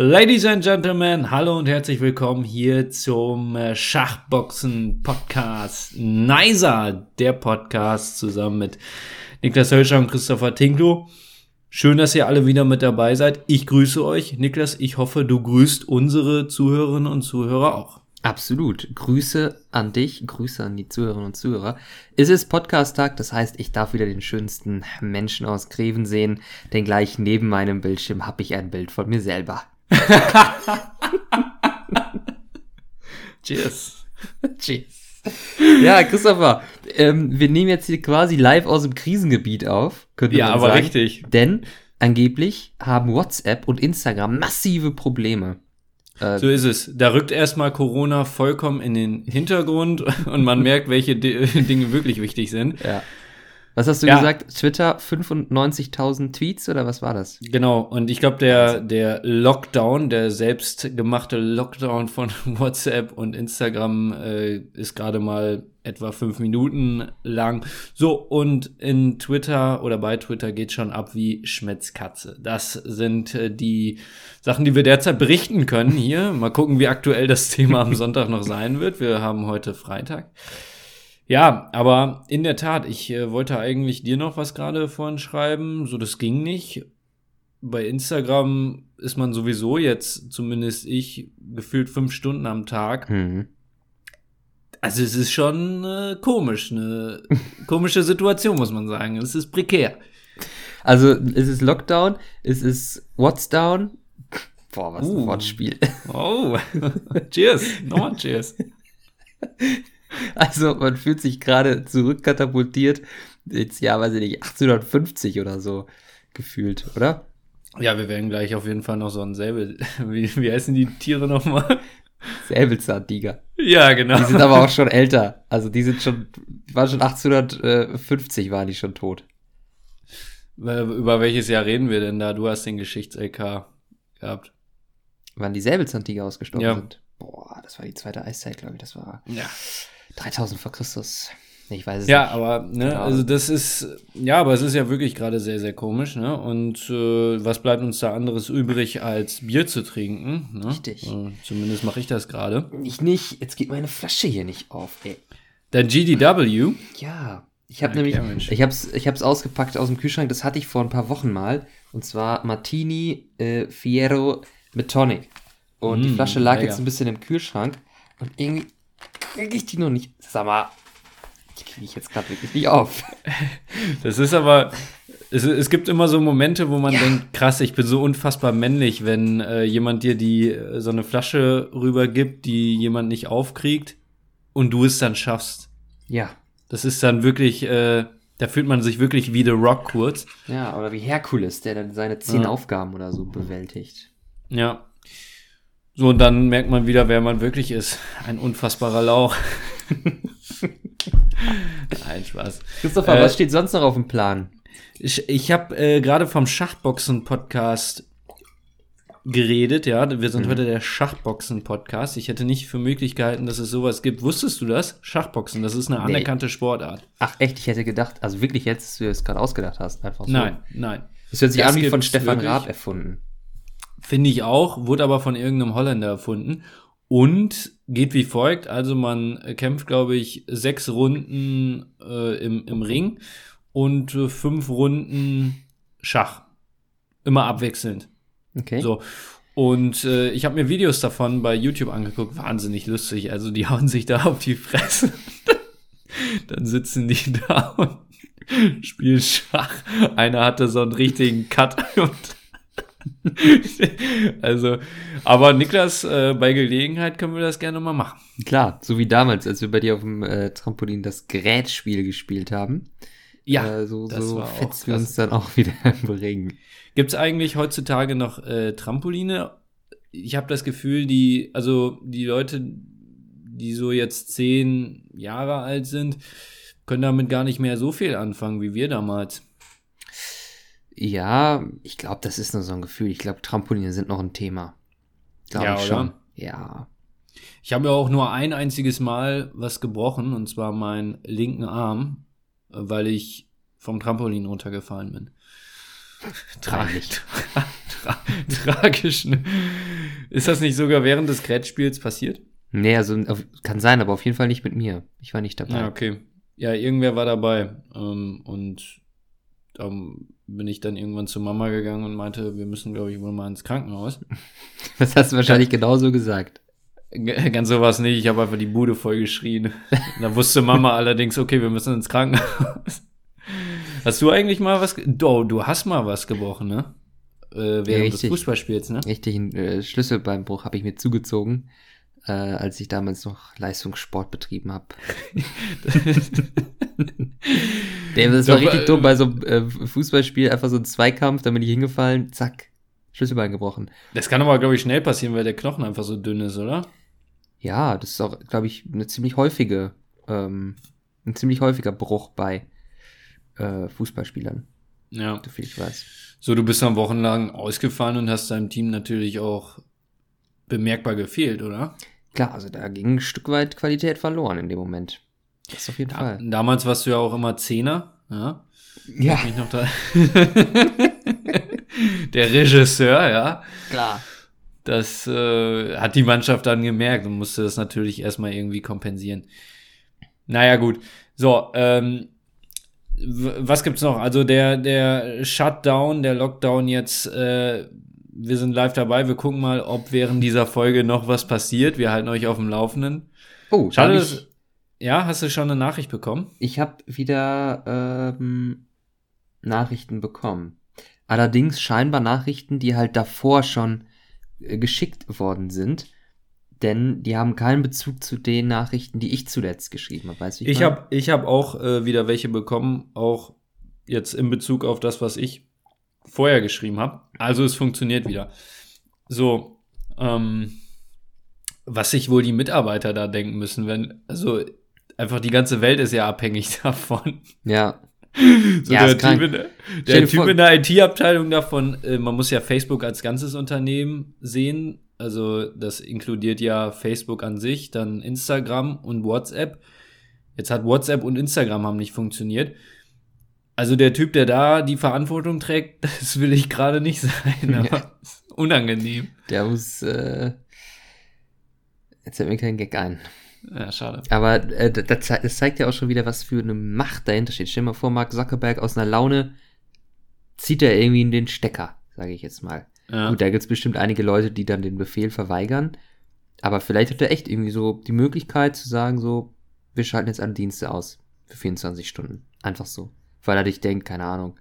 Ladies and Gentlemen, hallo und herzlich willkommen hier zum äh, Schachboxen Podcast Nicer, der Podcast zusammen mit Niklas Hölscher und Christopher Tinklo. Schön, dass ihr alle wieder mit dabei seid. Ich grüße euch. Niklas, ich hoffe, du grüßt unsere Zuhörerinnen und Zuhörer auch. Absolut. Grüße an dich, Grüße an die Zuhörerinnen und Zuhörer. Es ist Podcast-Tag, das heißt, ich darf wieder den schönsten Menschen aus Greven sehen, denn gleich neben meinem Bildschirm habe ich ein Bild von mir selber. Cheers. Cheers. Ja, Christopher, ähm, wir nehmen jetzt hier quasi live aus dem Krisengebiet auf. Könnte Ja, man aber sagen. richtig. Denn angeblich haben WhatsApp und Instagram massive Probleme. Äh, So ist es. Da rückt erstmal Corona vollkommen in den Hintergrund und man merkt, welche Di Dinge wirklich wichtig sind. ja. Was hast du Ja. gesagt? Twitter 95.000 Tweets oder was war das? Genau, und ich glaube, der, der Lockdown, der selbstgemachte Lockdown von WhatsApp und Instagram äh, ist gerade mal etwa fünf Minuten lang. So, und in Twitter oder bei Twitter geht schon ab wie Schmetzkatze. Das sind äh, die Sachen, die wir derzeit berichten können hier. Mal gucken, wie aktuell das Thema am Sonntag noch sein wird. Wir haben heute Freitag. Ja, aber in der Tat, ich äh, wollte eigentlich dir noch was gerade vorhin schreiben, so das ging nicht. Bei Instagram ist man sowieso jetzt, zumindest ich, gefühlt fünf Stunden am Tag. Hm. Also es ist schon äh, komisch, eine komische Situation, muss man sagen. Es ist prekär. Also, es ist Lockdown, es ist What's Down. Boah, was Uh. ein Wortspiel. Oh, cheers, nochmal cheers. Also, man fühlt sich gerade zurückkatapultiert ins Jahr, weiß ich nicht, 1850 oder so gefühlt, oder? Ja, wir werden gleich auf jeden Fall noch so ein Säbel. Wie, wie heißen die Tiere nochmal? Säbelzahntiger. Ja, genau. Die sind aber auch schon älter. Also, die sind schon, die waren schon 1850 waren die schon tot. Über welches Jahr reden wir denn da? Du hast den Geschichts-LK gehabt. Wann die Säbelzahntiger ausgestorben Ja. sind. Boah, das war die zweite Eiszeit, glaube ich. Das war Ja. 3000 vor Christus. Ich weiß es Ja, nicht. aber, ne, Genau. also das ist, ja, aber es ist ja wirklich gerade sehr, sehr komisch, ne? Und äh, was bleibt uns da anderes übrig, als Bier zu trinken? Ne? Richtig. Äh, zumindest mache ich das gerade. Ich nicht. Jetzt geht meine Flasche hier nicht auf, ey. Dann GDW. Ja, ich habe nämlich, Mensch. ich hab's, ich hab's ausgepackt aus dem Kühlschrank, das hatte ich vor ein paar Wochen mal. Und zwar Martini äh, Fiero mit Tonic. Und die Mm, Flasche lag lecker. jetzt ein bisschen im Kühlschrank. Und irgendwie kriege ich die noch nicht. Sag mal, die kriege ich jetzt gerade wirklich nicht auf. Das ist aber, es, es gibt immer so Momente, wo man Ja. denkt, krass, ich bin so unfassbar männlich, wenn äh, jemand dir die, äh, so eine Flasche rübergibt, die jemand nicht aufkriegt und du es dann schaffst. Ja, Das ist dann wirklich, äh, da fühlt man sich wirklich wie The Rock kurz. ja, oder wie Herkules, der dann seine zehn Ja. Aufgaben oder so bewältigt. Ja. So, und dann merkt man wieder, wer man wirklich ist. Ein unfassbarer Lauch. Nein, Spaß. Christopher, Äh, was steht sonst noch auf dem Plan? Ich, ich habe äh, gerade vom Schachboxen-Podcast geredet, ja. Wir sind heute der Schachboxen-Podcast. Ich hätte nicht für möglich gehalten, dass es sowas gibt. Wusstest du das? Schachboxen, das ist eine Nee. anerkannte Sportart. Ach echt, ich hätte gedacht, also wirklich jetzt, dass du es gerade ausgedacht hast, einfach so. Nein, nein. Das hört sich Das an wie von Stefan. Raab erfunden. Finde ich auch, wurde aber von irgendeinem Holländer erfunden. Und geht wie folgt, also man kämpft, glaube ich, sechs Runden äh, im, im Ring und äh, fünf Runden Schach. Immer abwechselnd. Okay. So. Und äh, ich habe mir Videos davon bei YouTube angeguckt, wahnsinnig lustig. Also die hauen sich da auf die Fresse. Dann sitzen die da und spielen Schach. Einer hatte so einen richtigen Cut. Und also, aber Niklas, äh, bei Gelegenheit können wir das gerne mal machen. Klar, so wie damals, als wir bei dir auf dem äh, Trampolin das Gerätspiel gespielt haben. äh, so das so war auch fetzen wir uns dann auch wieder im Ring. Gibt es eigentlich heutzutage noch äh, Trampoline? Ich habe das Gefühl, die, also die Leute, die so jetzt zehn Jahre alt sind, können damit gar nicht mehr so viel anfangen wie wir damals. Ja, ich glaube, das ist nur so ein Gefühl. Ich glaube, Trampoline sind noch ein Thema. Glaub Ja, ich oder? schon. Ja. Ich habe ja auch nur ein einziges Mal was gebrochen, und zwar meinen linken Arm, weil ich vom Trampolin runtergefallen bin. Peinlich. Tra tra tragisch, ne? Ist das nicht sogar während des Grätspiels passiert? Nee, also kann sein, aber auf jeden Fall nicht mit mir. Ich war nicht dabei. Ja, okay. Ja, irgendwer war dabei. Ähm, und da bin ich dann irgendwann zu Mama gegangen und meinte, wir müssen, glaube ich, wohl mal ins Krankenhaus. Das hast du wahrscheinlich genauso gesagt. Ganz sowas nicht, ich habe einfach die Bude voll geschrien. da wusste Mama allerdings, okay, wir müssen ins Krankenhaus. Hast du eigentlich mal was? Oh, du hast mal was gebrochen, ne? Äh, während des richtig. Fußballspiels, ne? Richtig, einen äh, Schlüsselbeinbruch habe ich mir zugezogen, äh, als ich damals noch Leistungssport betrieben habe. Das war Doch, richtig äh, dumm bei so einem äh, Fußballspiel, einfach so ein Zweikampf, da bin ich hingefallen, zack, Schlüsselbein gebrochen. Das kann aber, glaube ich, schnell passieren, weil der Knochen einfach so dünn ist, oder? Ja, das ist auch, glaube ich, eine ziemlich häufige, ähm, ein ziemlich häufiger Bruch bei äh, Fußballspielern, Ja. so viel ich weiß. So, du bist dann wochenlang ausgefallen und hast deinem Team natürlich auch bemerkbar gefehlt, oder? Klar, also da ging ein Stück weit Qualität verloren in dem Moment. Das auf jeden Da, Fall. damals warst du ja auch immer Zehner, ja? Ja, Mich noch da. Der Regisseur, ja. klar. Das äh, hat die Mannschaft dann gemerkt und musste das natürlich erstmal irgendwie kompensieren. Naja, gut. So, ähm, was gibt's noch? Also der, der Shutdown, der Lockdown jetzt, äh, wir sind live dabei. Wir gucken mal, ob während dieser Folge noch was passiert. Wir halten euch auf dem Laufenden. Oh, Schade, Ich, ja, hast du schon eine Nachricht bekommen? ich habe wieder ähm, Nachrichten bekommen. Allerdings scheinbar Nachrichten, die halt davor schon äh, geschickt worden sind. Denn die haben keinen Bezug zu den Nachrichten, die ich zuletzt geschrieben habe. Weißt du, Ich meine? habe ich hab auch äh, wieder welche bekommen, auch jetzt in Bezug auf das, was ich vorher geschrieben habe. Also es funktioniert wieder. So, ähm, was sich wohl die Mitarbeiter da denken müssen, wenn, also einfach die ganze Welt ist ja abhängig davon. Ja, So Ja, der typ, in, der- der typ in der IT-Abteilung davon, äh, man muss ja Facebook als ganzes Unternehmen sehen. Also das inkludiert ja Facebook an sich, dann Instagram und WhatsApp. Jetzt hat WhatsApp und Instagram haben nicht funktioniert. Also der Typ, der da die Verantwortung trägt, das will ich gerade nicht sein. Aber Ja. unangenehm. der muss. Äh, jetzt fällt mir kein Gag ein. Ja, schade. Aber äh, das, das zei- das zeigt ja auch schon wieder, was für eine Macht dahinter steht. Stell dir mal vor, Mark Zuckerberg aus einer Laune zieht er irgendwie in den Stecker, sage ich jetzt mal. Ja. Gut, da gibt's bestimmt einige Leute, die dann den Befehl verweigern. Aber vielleicht hat er echt irgendwie so die Möglichkeit zu sagen, so, wir schalten jetzt alle Dienste aus für 24 Stunden. Einfach so. Weil er dich denkt, keine Ahnung.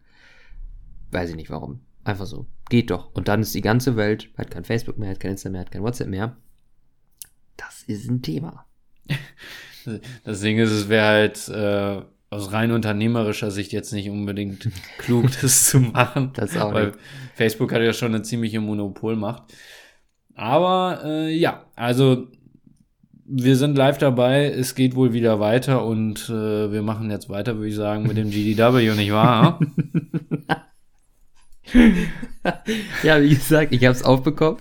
Weiß ich nicht warum. Einfach so. Geht doch. Und dann ist die ganze Welt, hat kein Facebook mehr, hat kein Instagram mehr, hat kein WhatsApp mehr. Das ist ein Thema. Das Ding ist, es wäre halt äh, aus rein unternehmerischer Sicht jetzt nicht unbedingt klug, das zu machen. Das auch weil nicht. Facebook hat ja schon eine ziemliche Monopolmacht. Aber äh, ja, also wir sind live dabei, es geht wohl wieder weiter und äh, wir machen jetzt weiter, würde ich sagen, mit dem GDW, nicht wahr? Ja, wie gesagt, ich habe es aufbekommen.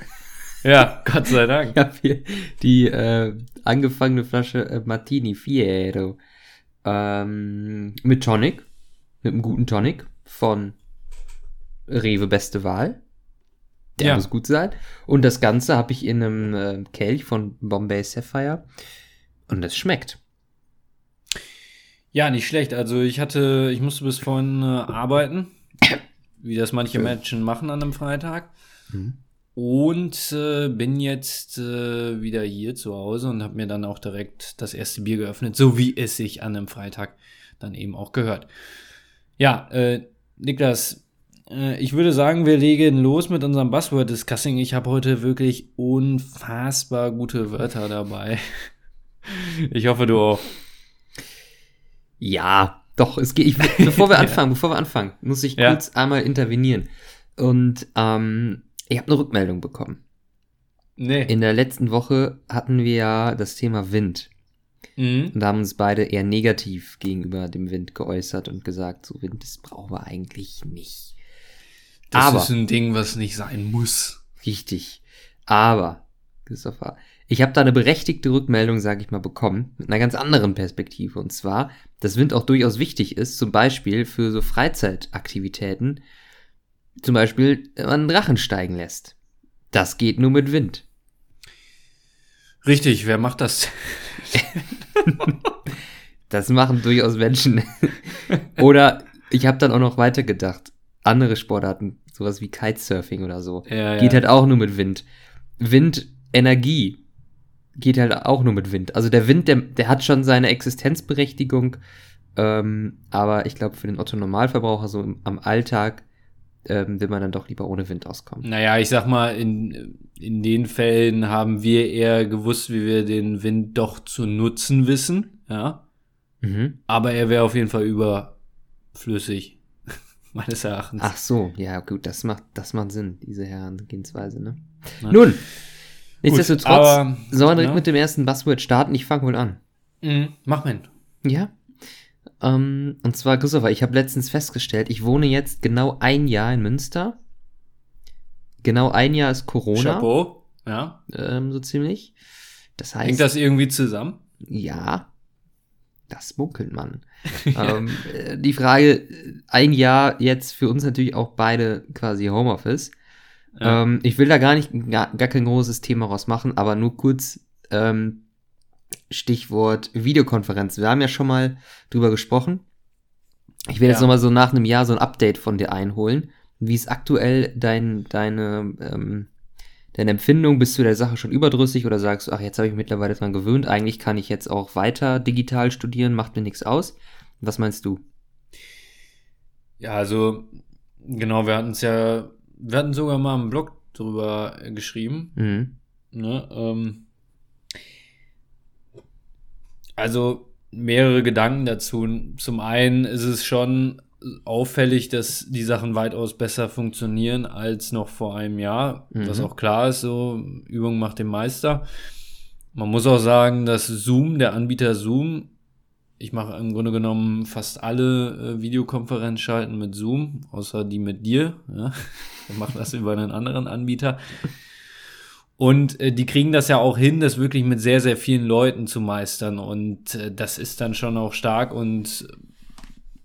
ja, Gott sei Dank. Ich habe hier die äh, angefangene Flasche äh, Martini Fiero ähm, mit Tonic, mit einem guten Tonic von Rewe Beste Wahl. Der Ja. muss gut sein. Und das Ganze habe ich in einem äh, Kelch von Bombay Sapphire. Und es schmeckt. Ja, nicht schlecht. Also ich hatte, ich musste bis vorhin äh, arbeiten, wie das manche. Menschen machen an einem Freitag. Mhm. Und äh, bin jetzt äh, wieder hier zu Hause und habe mir dann auch direkt das erste Bier geöffnet, so wie es sich an einem Freitag dann eben auch gehört. Ja, äh, Niklas, äh, ich würde sagen, wir legen los mit unserem Buzzword-Discussing. Ich habe heute wirklich unfassbar gute Wörter dabei. Ich hoffe, du auch. Ja, doch, es geht. Ich, bevor wir anfangen, bevor wir anfangen, muss ich Ja. kurz einmal intervenieren. Und ähm, ich habe eine Rückmeldung bekommen. Nee. In der letzten Woche hatten wir ja das Thema Wind. Mhm. Und da haben uns beide eher negativ gegenüber dem Wind geäußert und gesagt, so Wind, das brauchen wir eigentlich nicht. Das Aber- ist ein Ding, was nicht sein muss. Richtig. Aber, Christopher, ich habe da eine berechtigte Rückmeldung, sage ich mal, bekommen, mit einer ganz anderen Perspektive. Und zwar, dass Wind auch durchaus wichtig ist, zum Beispiel für so Freizeitaktivitäten, zum Beispiel, wenn man einen Drachen steigen lässt. Das geht nur mit Wind. Richtig, wer macht das? das machen durchaus Menschen. oder ich habe dann auch noch weitergedacht. Andere Sportarten, sowas wie Kitesurfing oder so, Ja, geht ja. halt auch nur mit Wind. Windenergie geht halt auch nur mit Wind. Also der Wind, der, der hat schon seine Existenzberechtigung, ähm, aber ich glaube für den Otto Normalverbraucher so im, am Alltag ähm, will man dann doch lieber ohne Wind auskommen. Naja, ich sag mal, in, in den Fällen haben wir eher gewusst, wie wir den Wind doch zu nutzen wissen, ja. Mhm. Aber er wäre auf jeden Fall überflüssig, meines Erachtens. Ach so, ja gut, das macht, das macht Sinn, diese Herangehensweise, ne? Ne? Nun, nichtsdestotrotz, aber- sollen wir direkt ja. mit dem ersten Buzzword starten? Ich fange wohl an. Mhm, mach mal. Ja. Ähm, und zwar, Christopher, ich habe letztens festgestellt, ich wohne jetzt genau ein Jahr in Münster. Genau ein Jahr ist Corona, Chapeau. Ja. ähm, so ziemlich. Das heißt, Hängt das irgendwie zusammen? ja, das munkelt man. ähm, äh, die Frage, äh, ein Jahr jetzt für uns natürlich auch beide quasi Homeoffice. Ja. Ähm, ich will da gar nicht, gar, gar kein großes Thema raus machen, aber nur kurz ähm, Stichwort Videokonferenz. Wir haben ja schon mal drüber gesprochen. Ich will jetzt Ja. nochmal so nach einem Jahr so ein Update von dir einholen. Wie ist aktuell dein, deine, ähm, deine Empfindung? Bist du der Sache schon überdrüssig oder sagst du, ach, jetzt habe ich mich mittlerweile dran gewöhnt, eigentlich kann ich jetzt auch weiter digital studieren, macht mir nichts aus? Was meinst du? Ja, also, genau, wir hatten es ja, wir hatten sogar mal im Blog drüber äh, geschrieben. Mhm. Ne? Ähm, also mehrere Gedanken dazu. Zum einen ist es schon auffällig, dass die Sachen weitaus besser funktionieren als noch vor einem Jahr, Mhm. was auch klar ist, so Übung macht den Meister. Man muss auch sagen, dass Zoom, der Anbieter Zoom, ich mache im Grunde genommen fast alle äh, Videokonferenzschalten mit Zoom, außer die mit dir. Ja? Ich mache das über einen anderen Anbieter. Und äh, die kriegen das ja auch hin, das wirklich mit sehr, sehr vielen Leuten zu meistern. Und äh, das ist dann schon auch stark und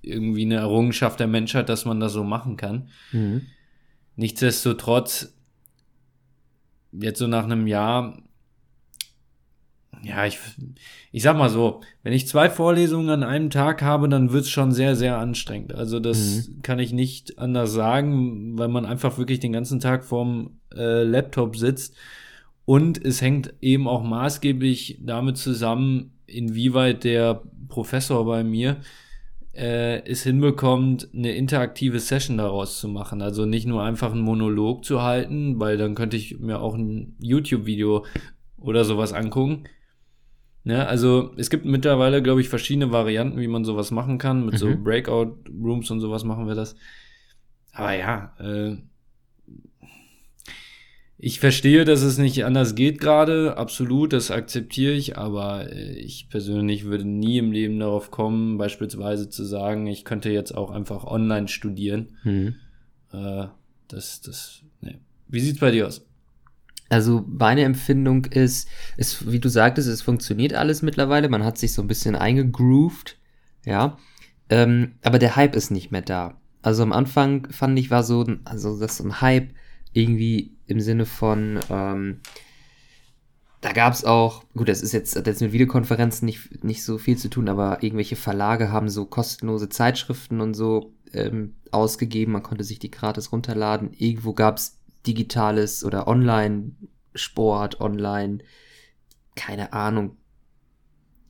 irgendwie eine Errungenschaft der Menschheit, dass man das so machen kann. Mhm. Nichtsdestotrotz, jetzt so nach einem Jahr, ja, ich, ich sag mal so, wenn ich zwei Vorlesungen an einem Tag habe, dann wird's schon sehr, sehr anstrengend. Also das kann ich nicht anders sagen, weil man einfach wirklich den ganzen Tag vorm äh, Laptop sitzt. Und es hängt eben auch maßgeblich damit zusammen, inwieweit der Professor bei mir äh, es hinbekommt, eine interaktive Session daraus zu machen. Also nicht nur einfach einen Monolog zu halten, weil dann könnte ich mir auch ein YouTube-Video oder sowas angucken. Ne, also es gibt mittlerweile, glaube ich, verschiedene Varianten, wie man sowas machen kann. Mit so Mhm. Breakout-Rooms und sowas machen wir das. Aber ja, äh, ich verstehe, dass es nicht anders geht gerade, absolut, das akzeptiere ich, aber äh, ich persönlich würde nie im Leben darauf kommen, beispielsweise zu sagen, ich könnte jetzt auch einfach online studieren. Mhm. Äh, das, das, ne. Wie sieht's bei dir aus? Also meine Empfindung ist, es, wie du sagtest, es funktioniert alles mittlerweile. Man hat sich so ein bisschen eingegroovt, ja. Ähm, aber der Hype ist nicht mehr da. Also am Anfang fand ich war so, also das so ein Hype irgendwie im Sinne von, ähm, da gab es auch, gut, das ist jetzt, jetzt mit Videokonferenzen nicht, nicht so viel zu tun, aber irgendwelche Verlage haben so kostenlose Zeitschriften und so ähm, ausgegeben. Man konnte sich die gratis runterladen. Irgendwo gab es digitales oder Online-Sport, online, keine Ahnung.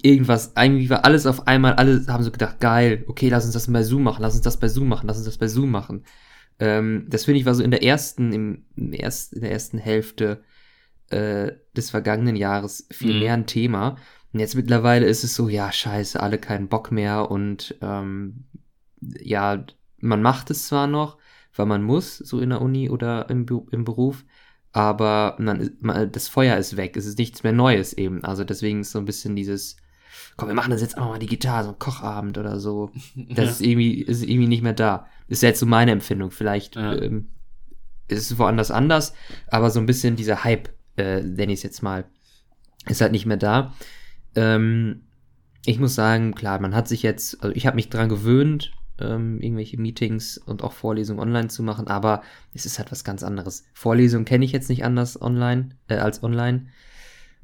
Irgendwas, eigentlich war alles auf einmal, alle haben so gedacht, geil, okay, lass uns das bei Zoom machen, lass uns das bei Zoom machen, lass uns das bei Zoom machen. Ähm, das finde ich war so in der ersten, im, im erst, in der ersten Hälfte äh, des vergangenen Jahres viel Mhm. mehr ein Thema. Und jetzt mittlerweile ist es so, ja, scheiße, alle keinen Bock mehr und ähm, ja, man macht es zwar noch, weil man muss, so in der Uni oder im, im Beruf, aber man, man, das Feuer ist weg, es ist nichts mehr Neues eben. Also deswegen ist so ein bisschen dieses, komm, wir machen das jetzt auch mal digital, so ein Kochabend oder so. Das ist irgendwie, ist irgendwie nicht mehr da. Ist jetzt so meine Empfindung. Vielleicht Ja. ähm, ist es woanders anders, aber so ein bisschen dieser Hype, äh, nenne ich es jetzt mal, ist halt nicht mehr da. Ähm, ich muss sagen, klar, man hat sich jetzt, also ich habe mich dran gewöhnt, ähm, irgendwelche Meetings und auch Vorlesungen online zu machen, aber es ist halt was ganz anderes. Vorlesungen kenne ich jetzt nicht anders online, äh, als online.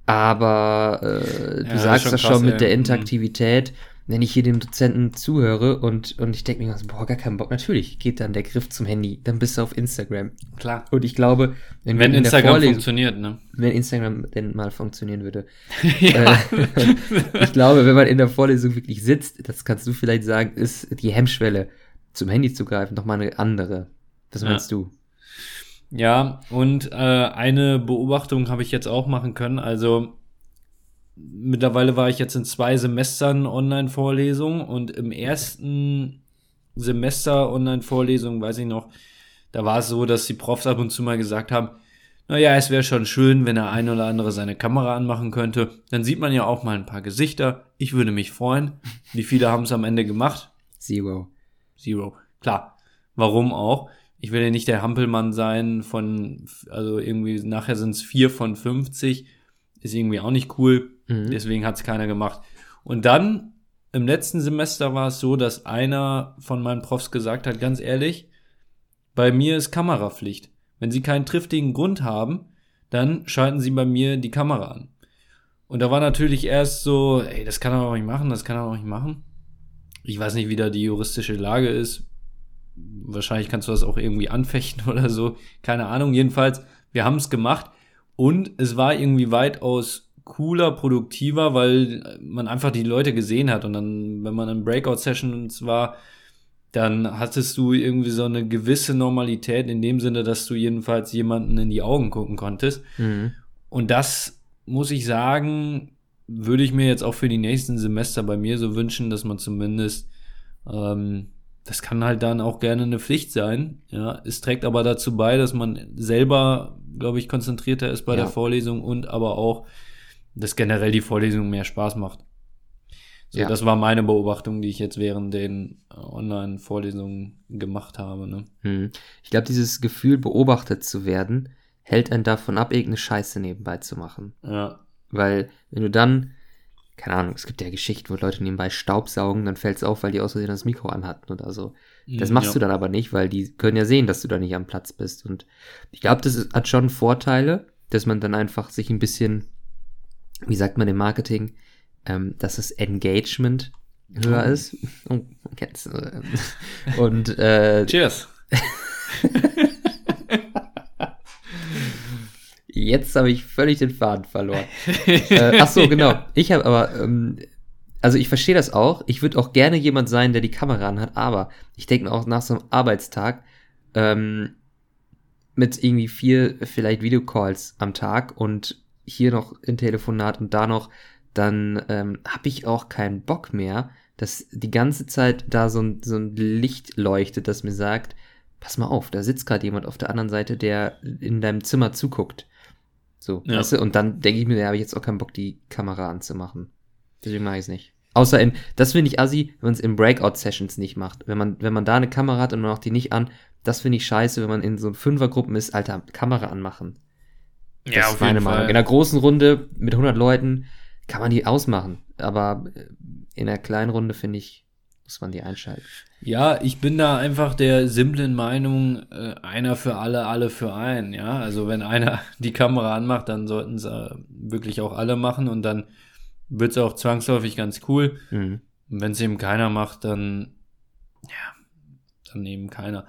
Aber äh, du Ja, sagst ist das schon schon mit ey. der Mhm. Interaktivität, wenn ich hier dem Dozenten zuhöre und, und ich denke mir, boah, gar keinen Bock. Natürlich geht dann der Griff zum Handy, dann bist du auf Instagram. Klar. Und ich glaube, wenn, Wenn in Instagram Vorlesung, funktioniert, ne? wenn Instagram denn mal funktionieren würde, ja. äh, ich glaube, wenn man in der Vorlesung wirklich sitzt, das kannst du vielleicht sagen, ist die Hemmschwelle zum Handy zu greifen nochmal eine andere. Was Ja. meinst du? Ja, und äh, eine Beobachtung habe ich jetzt auch machen können. Also mittlerweile war ich jetzt in zwei Semestern Online-Vorlesungen und im ersten Semester Online-Vorlesung, weiß ich noch, da war es so, dass die Profs ab und zu mal gesagt haben, naja, es wäre schon schön, wenn der ein oder andere seine Kamera anmachen könnte. Dann sieht man ja auch mal ein paar Gesichter. Ich würde mich freuen. Wie viele haben es am Ende gemacht? Zero. Zero. Klar. Warum auch? Ich will ja nicht der Hampelmann sein von, also irgendwie nachher sind es vier von 50. Ist irgendwie auch nicht cool. Mhm. Deswegen hat es keiner gemacht. Und dann im letzten Semester war es so, dass einer von meinen Profs gesagt hat, ganz ehrlich, bei mir ist Kamerapflicht. Wenn Sie keinen triftigen Grund haben, dann schalten Sie bei mir die Kamera an. Und da war natürlich erst so, ey, das kann er doch nicht machen, das kann er doch nicht machen. Ich weiß nicht, wie da die juristische Lage ist. Wahrscheinlich kannst du das auch irgendwie anfechten oder so. Keine Ahnung. Jedenfalls, wir haben es gemacht und es war irgendwie weitaus cooler, produktiver, weil man einfach die Leute gesehen hat. Und dann, wenn man in Breakout-Sessions war, dann hattest du irgendwie so eine gewisse Normalität in dem Sinne, dass du jedenfalls jemanden in die Augen gucken konntest. Mhm. Und das muss ich sagen, würde ich mir jetzt auch für die nächsten Semester bei mir so wünschen, dass man zumindest, ähm, das kann halt dann auch gerne eine Pflicht sein. Ja, es trägt aber dazu bei, dass man selber, glaube ich, konzentrierter ist bei Ja. der Vorlesung und aber auch, dass generell die Vorlesung mehr Spaß macht. So, Ja. das war meine Beobachtung, die ich jetzt während den äh, Online-Vorlesungen gemacht habe. Ne? Mhm. Ich glaube, dieses Gefühl, beobachtet zu werden, hält einen davon ab, irgendeine Scheiße nebenbei zu machen. Ja, Weil, wenn du dann, keine Ahnung, es gibt ja Geschichten, wo Leute nebenbei Staubsaugen, dann fällt es auf, weil die aus Versehen das Mikro anhatten oder so. Das machst ja. du dann aber nicht, weil die können ja sehen, dass du da nicht am Platz bist. Und ich glaube, das ist, hat schon Vorteile, dass man dann einfach sich ein bisschen, wie sagt man im Marketing, ähm, dass das Engagement höher Oh. ist. Ähm, Und äh, Cheers. jetzt habe ich völlig den Faden verloren. äh, ach so, genau. Ich habe aber, ähm, also ich verstehe das auch. Ich würde auch gerne jemand sein, der die Kamera anhat, aber ich denke mir auch nach so einem Arbeitstag ähm, mit irgendwie vier vielleicht Videocalls am Tag und hier noch ein Telefonat und da noch, dann ähm, habe ich auch keinen Bock mehr, dass die ganze Zeit da so ein, so ein Licht leuchtet, das mir sagt, pass mal auf, da sitzt gerade jemand auf der anderen Seite, der in deinem Zimmer zuguckt. So, Ja. weißt du? Und dann denke ich mir, da habe ich jetzt auch keinen Bock, die Kamera anzumachen. Deswegen mache ich es nicht. Außer in, das finde ich assi, wenn man es in Breakout-Sessions nicht macht. Wenn man, wenn man da eine Kamera hat und man macht die nicht an, das finde ich scheiße, wenn man in so Fünfergruppen ist, Alter, Kamera anmachen. Das ist meine Meinung. In einer großen Runde mit 100 Leuten kann man die ausmachen. Aber in einer kleinen Runde, finde ich, muss man die einschalten. Ja, ich bin da einfach der simplen Meinung, äh, einer für alle, alle für einen. Ja, also wenn einer die Kamera anmacht, dann sollten es äh, wirklich auch alle machen und dann wird es auch zwangsläufig ganz cool. Mhm. Und wenn es eben keiner macht, dann ja, dann eben keiner.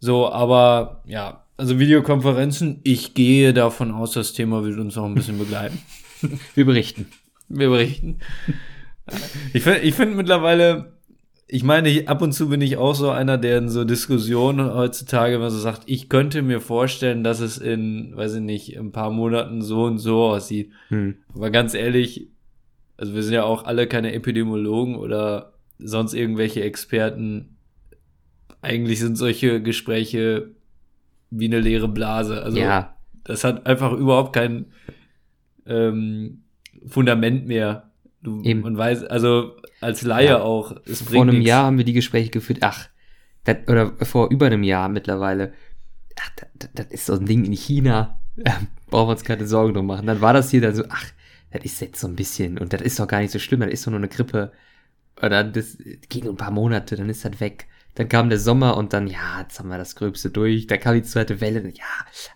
So, aber ja, also Videokonferenzen, ich gehe davon aus, das Thema wird uns noch ein bisschen begleiten. Wir berichten. Wir berichten. Ich finde ich find mittlerweile, ich meine, ich, ab und zu bin ich auch so einer, der in so Diskussionen heutzutage immer so sagt, ich könnte mir vorstellen, dass es in, weiß ich nicht, ein paar Monaten so und so aussieht. Hm. Aber ganz ehrlich, also wir sind ja auch alle keine Epidemiologen oder sonst irgendwelche Experten. Eigentlich sind solche Gespräche wie eine leere Blase. Also ja, das hat einfach überhaupt kein ähm, Fundament mehr. Du, Eben. Man weiß, also als Laie Ja. auch, es vor einem nichts. Jahr haben wir die Gespräche geführt. Ach, das, oder vor über einem Jahr mittlerweile. Ach, das, das ist so ein Ding in China. Ähm, brauchen wir uns keine Sorgen drum machen. Dann war das hier dann so, ach, das ist jetzt so ein bisschen und das ist doch gar nicht so schlimm, das ist doch nur eine Grippe. Oder das geht nur ein paar Monate, dann ist das weg. Dann kam der Sommer und dann, ja, jetzt haben wir das Gröbste durch. Da kam die zweite Welle. Ja,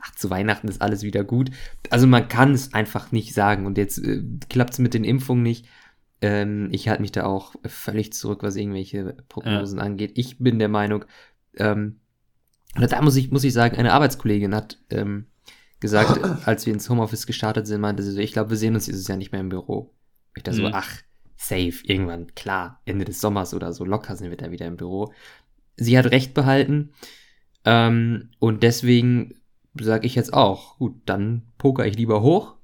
ach, zu Weihnachten ist alles wieder gut. Also man kann es einfach nicht sagen. Und jetzt äh, klappt es mit den Impfungen nicht. Ähm, ich halte mich da auch völlig zurück, was irgendwelche Prognosen ja. angeht. Ich bin der Meinung, ähm, da muss ich, muss ich sagen, eine Arbeitskollegin hat ähm, gesagt, als wir ins Homeoffice gestartet sind, meinte sie so, ich glaube, wir sehen uns dieses Jahr nicht mehr im Büro. Ich da so, mhm. ach, safe, irgendwann, klar, Ende des Sommers oder so, locker sind wir da wieder im Büro. Sie hat recht behalten. Ähm, und deswegen sage ich jetzt auch, gut, dann poker ich lieber hoch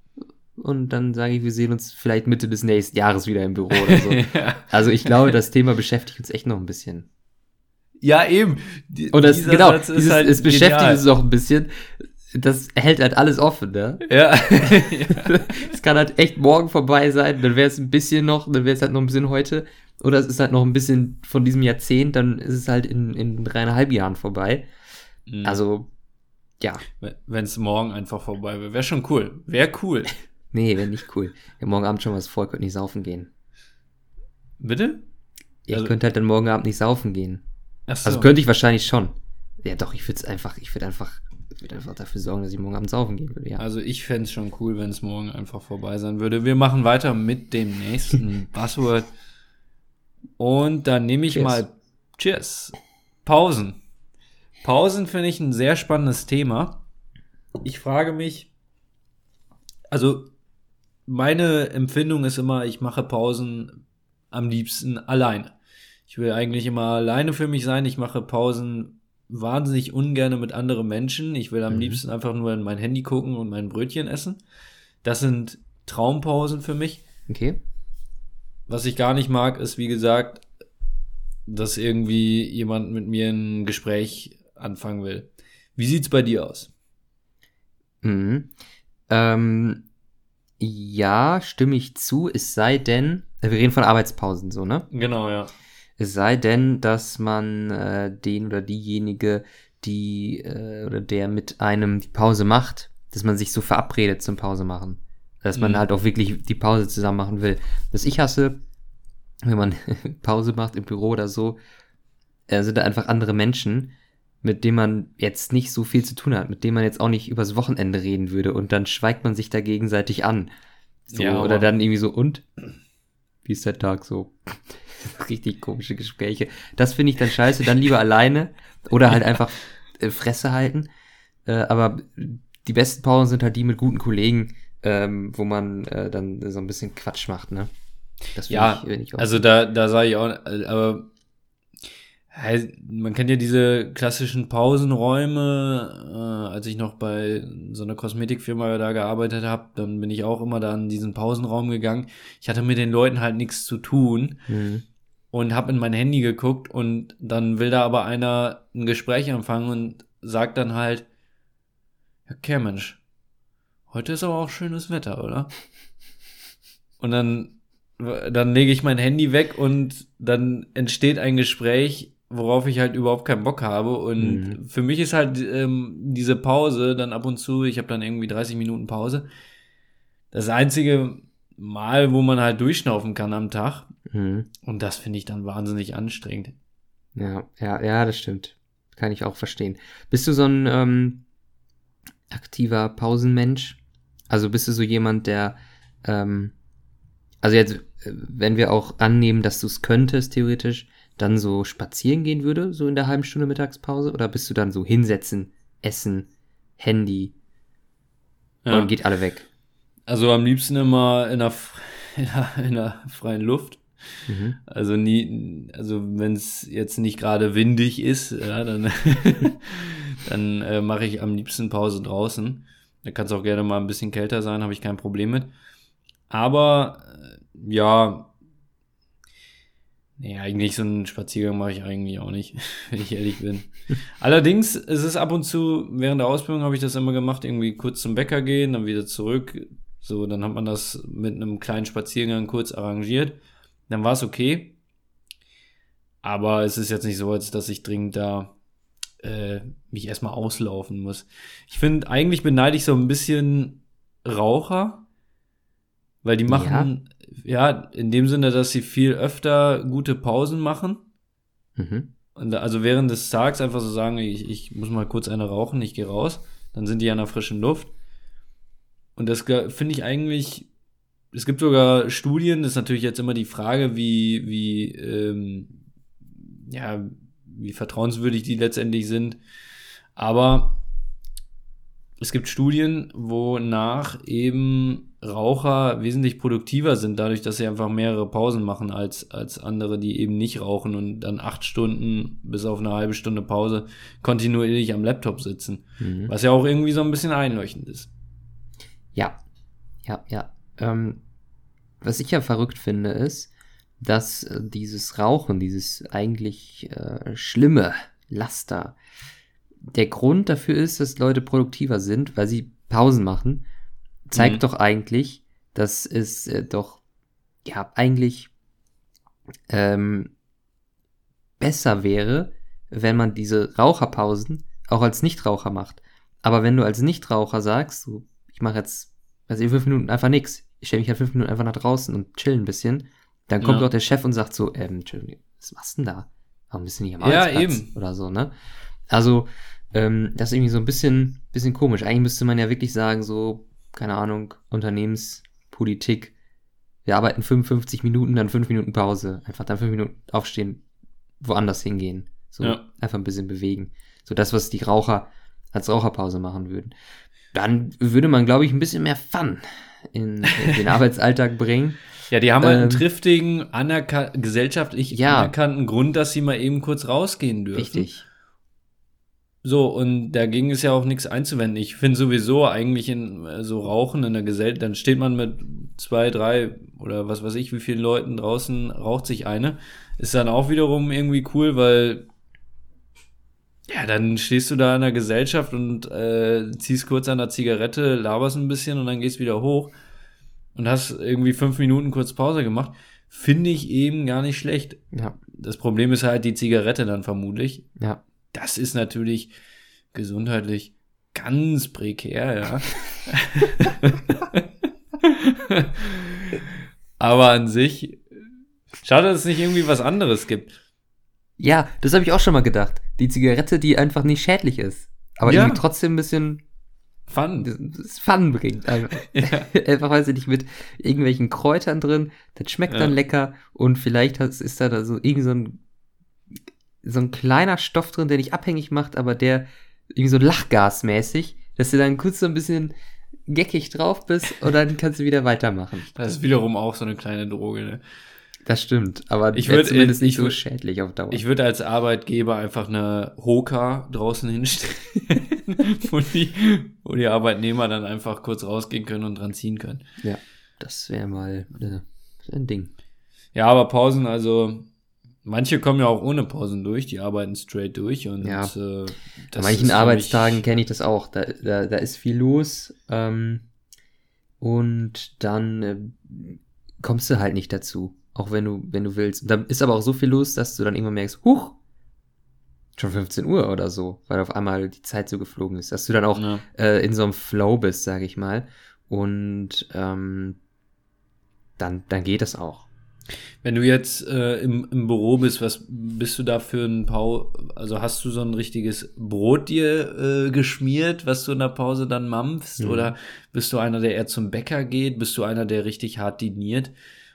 und dann sage ich, wir sehen uns vielleicht Mitte des nächsten Jahres wieder im Büro oder so. ja. Also ich glaube, das Thema beschäftigt uns echt noch ein bisschen. Ja, eben. Die, und das, genau, dieses, halt es beschäftigt uns auch ein bisschen. Das hält halt alles offen, ne? Ja. es kann halt echt morgen vorbei sein, dann wäre es ein bisschen noch, dann wäre es halt noch ein bisschen heute. Oder es ist halt noch ein bisschen von diesem Jahrzehnt, dann ist es halt in, in dreieinhalb Jahren vorbei. Mhm. Also, ja. Wenn es morgen einfach vorbei wäre, wäre schon cool. Wäre cool. Nee, wäre nicht cool. Ja, morgen Abend schon was vor, könnte nicht saufen gehen. Bitte? Ja, also, ich könnte halt dann morgen Abend nicht saufen gehen. Ach so. Also könnte ich wahrscheinlich schon. Ja, doch, ich würde es einfach, ich würde einfach, ich würde einfach dafür sorgen, dass ich morgen Abend saufen gehen würde, ja. Also ich fände es schon cool, wenn es morgen einfach vorbei sein würde. Wir machen weiter mit dem nächsten Buzzword. Und dann nehme ich cheers. mal Cheers. Pausen. Pausen finde ich ein sehr spannendes Thema. Ich frage mich, also meine Empfindung ist immer, ich mache Pausen am liebsten alleine. Ich will eigentlich immer alleine für mich sein. Ich mache Pausen wahnsinnig ungern mit anderen Menschen. Ich will am mhm. liebsten einfach nur in mein Handy gucken und mein Brötchen essen. Das sind Traumpausen für mich. Okay. Was ich gar nicht mag, ist, wie gesagt, dass irgendwie jemand mit mir ein Gespräch anfangen will. Wie sieht's bei dir aus? Mhm. Ähm, ja, stimme ich zu. Es sei denn, wir reden von Arbeitspausen so, ne? Genau, ja. Es sei denn, dass man äh, den oder diejenige, die äh, oder der mit einem die Pause macht, dass man sich so verabredet zum Pause machen. Dass man mhm. halt auch wirklich die Pause zusammen machen will. Was ich hasse, wenn man Pause macht im Büro oder so, äh, sind da einfach andere Menschen, mit denen man jetzt nicht so viel zu tun hat, mit denen man jetzt auch nicht übers Wochenende reden würde und dann schweigt man sich da gegenseitig an. So, ja, oder dann irgendwie so, und? Wie ist der Tag so? Richtig komische Gespräche. Das finde ich dann scheiße, dann lieber alleine oder halt einfach äh, Fresse halten. Äh, aber die besten Pausen sind halt die mit guten Kollegen, ähm, wo man äh, dann so ein bisschen Quatsch macht, ne? Das ja, ich, ich also da, da sage ich auch, aber man kennt ja diese klassischen Pausenräume. Äh, als ich noch bei so einer Kosmetikfirma da gearbeitet habe, dann bin ich auch immer da in diesen Pausenraum gegangen. Ich hatte mit den Leuten halt nichts zu tun mhm. und habe in mein Handy geguckt und dann will da aber einer ein Gespräch anfangen und sagt dann halt, okay, Mensch, heute ist aber auch schönes Wetter, oder? Und dann dann lege ich mein Handy weg und dann entsteht ein Gespräch, worauf ich halt überhaupt keinen Bock habe. Und mhm. für mich ist halt ähm, diese Pause dann ab und zu, ich habe dann irgendwie 30 Minuten Pause, das einzige Mal, wo man halt durchschnaufen kann am Tag. Mhm. Und das finde ich dann wahnsinnig anstrengend. Ja, ja, ja, das stimmt. Kann ich auch verstehen. Bist du so ein ähm, aktiver Pausenmensch? Also bist du so jemand, der ähm, also jetzt, äh, wenn wir auch annehmen, dass du es könntest, theoretisch, dann so spazieren gehen würde, so in der halben Stunde Mittagspause? Oder bist du dann so hinsetzen, essen, Handy ja. und geht alle weg? Also am liebsten immer in der, in der, in der freien Luft. Mhm. Also nie, also wenn es jetzt nicht gerade windig ist, ja, dann, dann äh, mache ich am liebsten Pause draußen. Da kann es auch gerne mal ein bisschen kälter sein, habe ich kein Problem mit. Aber äh, ja, Nee, eigentlich so einen Spaziergang mache ich eigentlich auch nicht, wenn ich ehrlich bin. Allerdings ist es ab und zu, während der Ausbildung habe ich das immer gemacht, irgendwie kurz zum Bäcker gehen, dann wieder zurück. So, dann hat man das mit einem kleinen Spaziergang kurz arrangiert. Dann war es okay. Aber es ist jetzt nicht so, als dass ich dringend da äh, mich erstmal auslaufen muss. Ich finde, eigentlich beneide ich so ein bisschen Raucher, weil die machen, ja. Ja. in dem Sinne, dass sie viel öfter gute Pausen machen. Mhm. Und also während des Tags einfach so sagen, ich, ich muss mal kurz eine rauchen, ich gehe raus, dann sind die an der frischen Luft. Und das finde ich eigentlich, es gibt sogar Studien, das ist natürlich jetzt immer die Frage, wie, wie, ähm, ja, wie vertrauenswürdig die letztendlich sind. Aber es gibt Studien, wonach eben Raucher wesentlich produktiver sind, dadurch, dass sie einfach mehrere Pausen machen als, als andere, die eben nicht rauchen und dann acht Stunden bis auf eine halbe Stunde Pause kontinuierlich am Laptop sitzen. Mhm. Was ja auch irgendwie so ein bisschen einleuchtend ist. Ja, ja, ja. Ähm, was ich ja verrückt finde, ist, dass äh, dieses Rauchen, dieses eigentlich äh, schlimme Laster, der Grund dafür ist, dass Leute produktiver sind, weil sie Pausen machen, zeigt mhm. doch eigentlich, dass es äh, doch ja eigentlich ähm, besser wäre, wenn man diese Raucherpausen auch als Nichtraucher macht. Aber wenn du als Nichtraucher sagst, so, ich mache jetzt, also in fünf Minuten einfach nichts, ich stelle mich halt fünf Minuten einfach nach draußen und chill ein bisschen, dann kommt ja. doch der Chef und sagt so, ähm, Entschuldigung, was machst du denn da? Warum bist du nicht am Arbeitsplatz? Ja, eben. Oder so, ne? Also, ähm, das ist irgendwie so ein bisschen, bisschen komisch. Eigentlich müsste man ja wirklich sagen, so, keine Ahnung, Unternehmenspolitik. Wir arbeiten 55 Minuten, dann 5 Minuten Pause. Einfach dann 5 Minuten aufstehen, woanders hingehen. So, ja. einfach ein bisschen bewegen. So das, was die Raucher als Raucherpause machen würden. Dann würde man, glaube ich, ein bisschen mehr Fun in, in den Arbeitsalltag bringen. Ja, die haben halt einen ähm, triftigen, anerkan gesellschaftlich ja. anerkannten Grund, dass sie mal eben kurz rausgehen dürfen. Richtig. So, und dagegen ist ja auch nichts einzuwenden. Ich finde sowieso eigentlich in äh, so Rauchen in der Gesellschaft, dann steht man mit zwei, drei oder was weiß ich, wie vielen Leuten draußen raucht sich eine. Ist dann auch wiederum irgendwie cool, weil ja, dann stehst du da in der Gesellschaft und äh, ziehst kurz an der Zigarette, laberst ein bisschen und dann gehst wieder hoch und hast irgendwie fünf Minuten kurz Pause gemacht. Finde ich eben gar nicht schlecht. Ja. Das Problem ist halt die Zigarette dann vermutlich. Ja. Das ist natürlich gesundheitlich ganz prekär, ja. Aber an sich, schade, dass es nicht irgendwie was anderes gibt. Ja, das habe ich auch schon mal gedacht. Die Zigarette, die einfach nicht schädlich ist. Aber ja. irgendwie trotzdem ein bisschen Fun. Fun bringt. Einfach, ja. einfach weil sie nicht mit irgendwelchen Kräutern drin. Das schmeckt ja. dann lecker und vielleicht ist da, da so irgend so ein so ein kleiner Stoff drin, der dich abhängig macht, aber der irgendwie so lachgasmäßig, dass du dann kurz so ein bisschen geckig drauf bist und dann kannst du wieder weitermachen. Das ist wiederum auch so eine kleine Droge, ne? Das stimmt, aber ich würde zumindest nicht so würd, schädlich auf Dauer. Ich würde als Arbeitgeber einfach eine Hoka draußen hinstellen, wo, die, wo die Arbeitnehmer dann einfach kurz rausgehen können und dran ziehen können. Ja, das wäre mal äh, ein Ding. Ja, aber Pausen, also Manche kommen ja auch ohne Pausen durch, die arbeiten straight durch und ja. äh, An manchen Arbeitstagen kenne ich das auch. Da, da, da ist viel los ähm, und dann äh, kommst du halt nicht dazu, auch wenn du wenn du willst. Und da ist aber auch so viel los, dass du dann irgendwann merkst, huch, schon 15 Uhr oder so, weil auf einmal die Zeit so geflogen ist, dass du dann auch ja. äh, in so einem Flow bist, sage ich mal. Und ähm, dann dann geht das auch. Wenn du jetzt äh, im, im Büro bist, was bist du da für ein Pau? Also hast du so ein richtiges Brot dir äh, geschmiert, was du in der Pause dann mampfst? Mhm. Oder bist du einer, der eher zum Bäcker geht? Bist du einer, der richtig hart diniert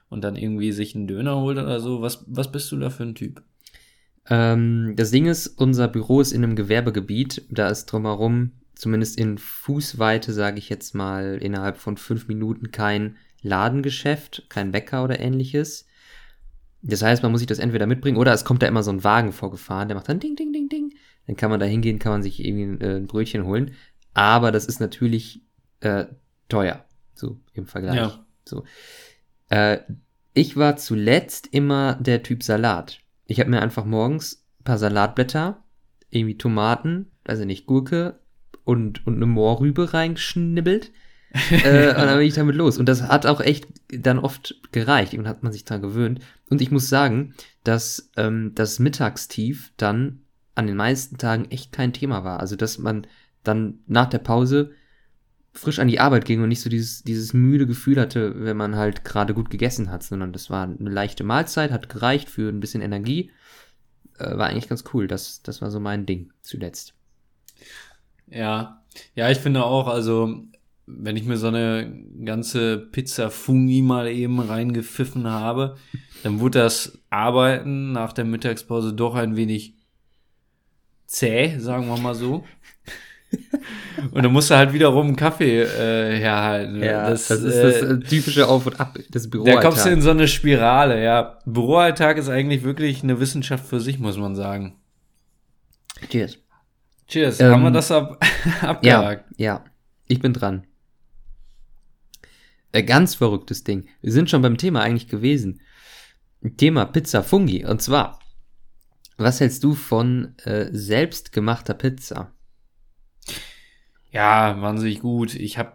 und dann irgendwie sich einen Döner holt oder so? Was, was bist du da für ein Typ? Ähm, das Ding ist, unser Büro ist in einem Gewerbegebiet. Da ist drumherum, zumindest in Fußweite, sage ich jetzt mal, innerhalb von fünf Minuten kein Ladengeschäft, kein Bäcker oder ähnliches. Das heißt, man muss sich das entweder mitbringen oder es kommt da immer so ein Wagen vorgefahren, der macht dann Ding, Ding, Ding, Ding. Dann kann man da hingehen, kann man sich irgendwie äh, ein Brötchen holen. Aber das ist natürlich äh, teuer, so im Vergleich. Ja. So. Äh, ich war zuletzt immer der Typ Salat. Ich habe mir einfach morgens ein paar Salatblätter, irgendwie Tomaten, also nicht Gurke und, und eine Moorrübe reingeschnibbelt äh, und dann bin ich damit los. Und das hat auch echt dann oft gereicht. Und hat man sich daran gewöhnt. Und ich muss sagen, dass ähm, das Mittagstief dann an den meisten Tagen echt kein Thema war. Also, dass man dann nach der Pause frisch an die Arbeit ging und nicht so dieses, dieses müde Gefühl hatte, wenn man halt gerade gut gegessen hat, sondern das war eine leichte Mahlzeit, hat gereicht für ein bisschen Energie. äh, war eigentlich ganz cool. Das, das war so mein Ding zuletzt. Ja, ja, ich finde auch, also wenn ich mir so eine ganze Pizza Fungi mal eben reingepfiffen habe, dann wurde das Arbeiten nach der Mittagspause doch ein wenig zäh, sagen wir mal so. und dann musst du halt wiederum einen Kaffee äh, herhalten. Ja, das, das ist das äh, typische Auf und Ab des Büroalltags. Da kommst du in so eine Spirale, ja. Büroalltag ist eigentlich wirklich eine Wissenschaft für sich, muss man sagen. Cheers. Cheers. Ähm, Haben wir das ab abgehakt? Ja, ja, ich bin dran. Ein ganz verrücktes Ding. Wir sind schon beim Thema eigentlich gewesen. Thema Pizza Fungi. Und zwar, was hältst du von äh, selbstgemachter Pizza? Ja, wahnsinnig gut. Ich habe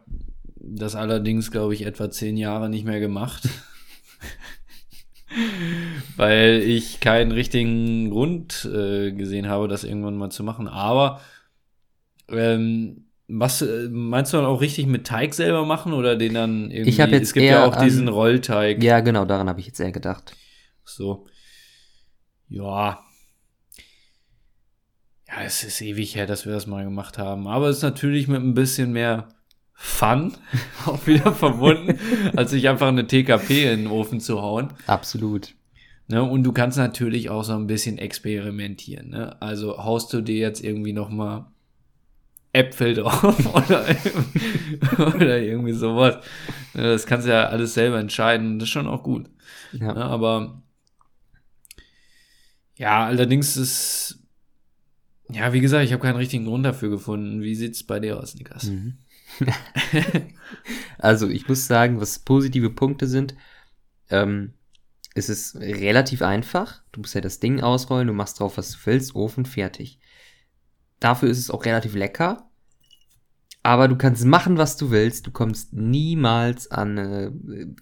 das allerdings, glaube ich, etwa zehn Jahre nicht mehr gemacht. Weil ich keinen richtigen Grund äh, gesehen habe, das irgendwann mal zu machen. Aber ähm, was äh, meinst du dann auch richtig mit Teig selber machen oder den dann irgendwie? Ich habe jetzt es gibt eher ja auch an, diesen Rollteig. Ja, genau, daran habe ich jetzt eher gedacht. So. Ja. Ja, es ist ewig her, dass wir das mal gemacht haben. Aber es ist natürlich mit ein bisschen mehr Fun auch wieder verbunden, als sich einfach eine TKP in den Ofen zu hauen. Absolut. Ne, und du kannst natürlich auch so ein bisschen experimentieren. Ne? Also haust du dir jetzt irgendwie noch mal Äpfel drauf oder, oder irgendwie sowas. Das kannst du ja alles selber entscheiden. Das ist schon auch gut. Ja. Aber ja, allerdings ist ja, wie gesagt, ich habe keinen richtigen Grund dafür gefunden. Wie sieht's bei dir aus, Nikas? Mhm. also, ich muss sagen, was positive Punkte sind, ähm, es ist relativ einfach. Du musst ja das Ding ausrollen, du machst drauf, was du willst, Ofen, fertig. Dafür ist es auch relativ lecker. Aber du kannst machen, was du willst. Du kommst niemals an eine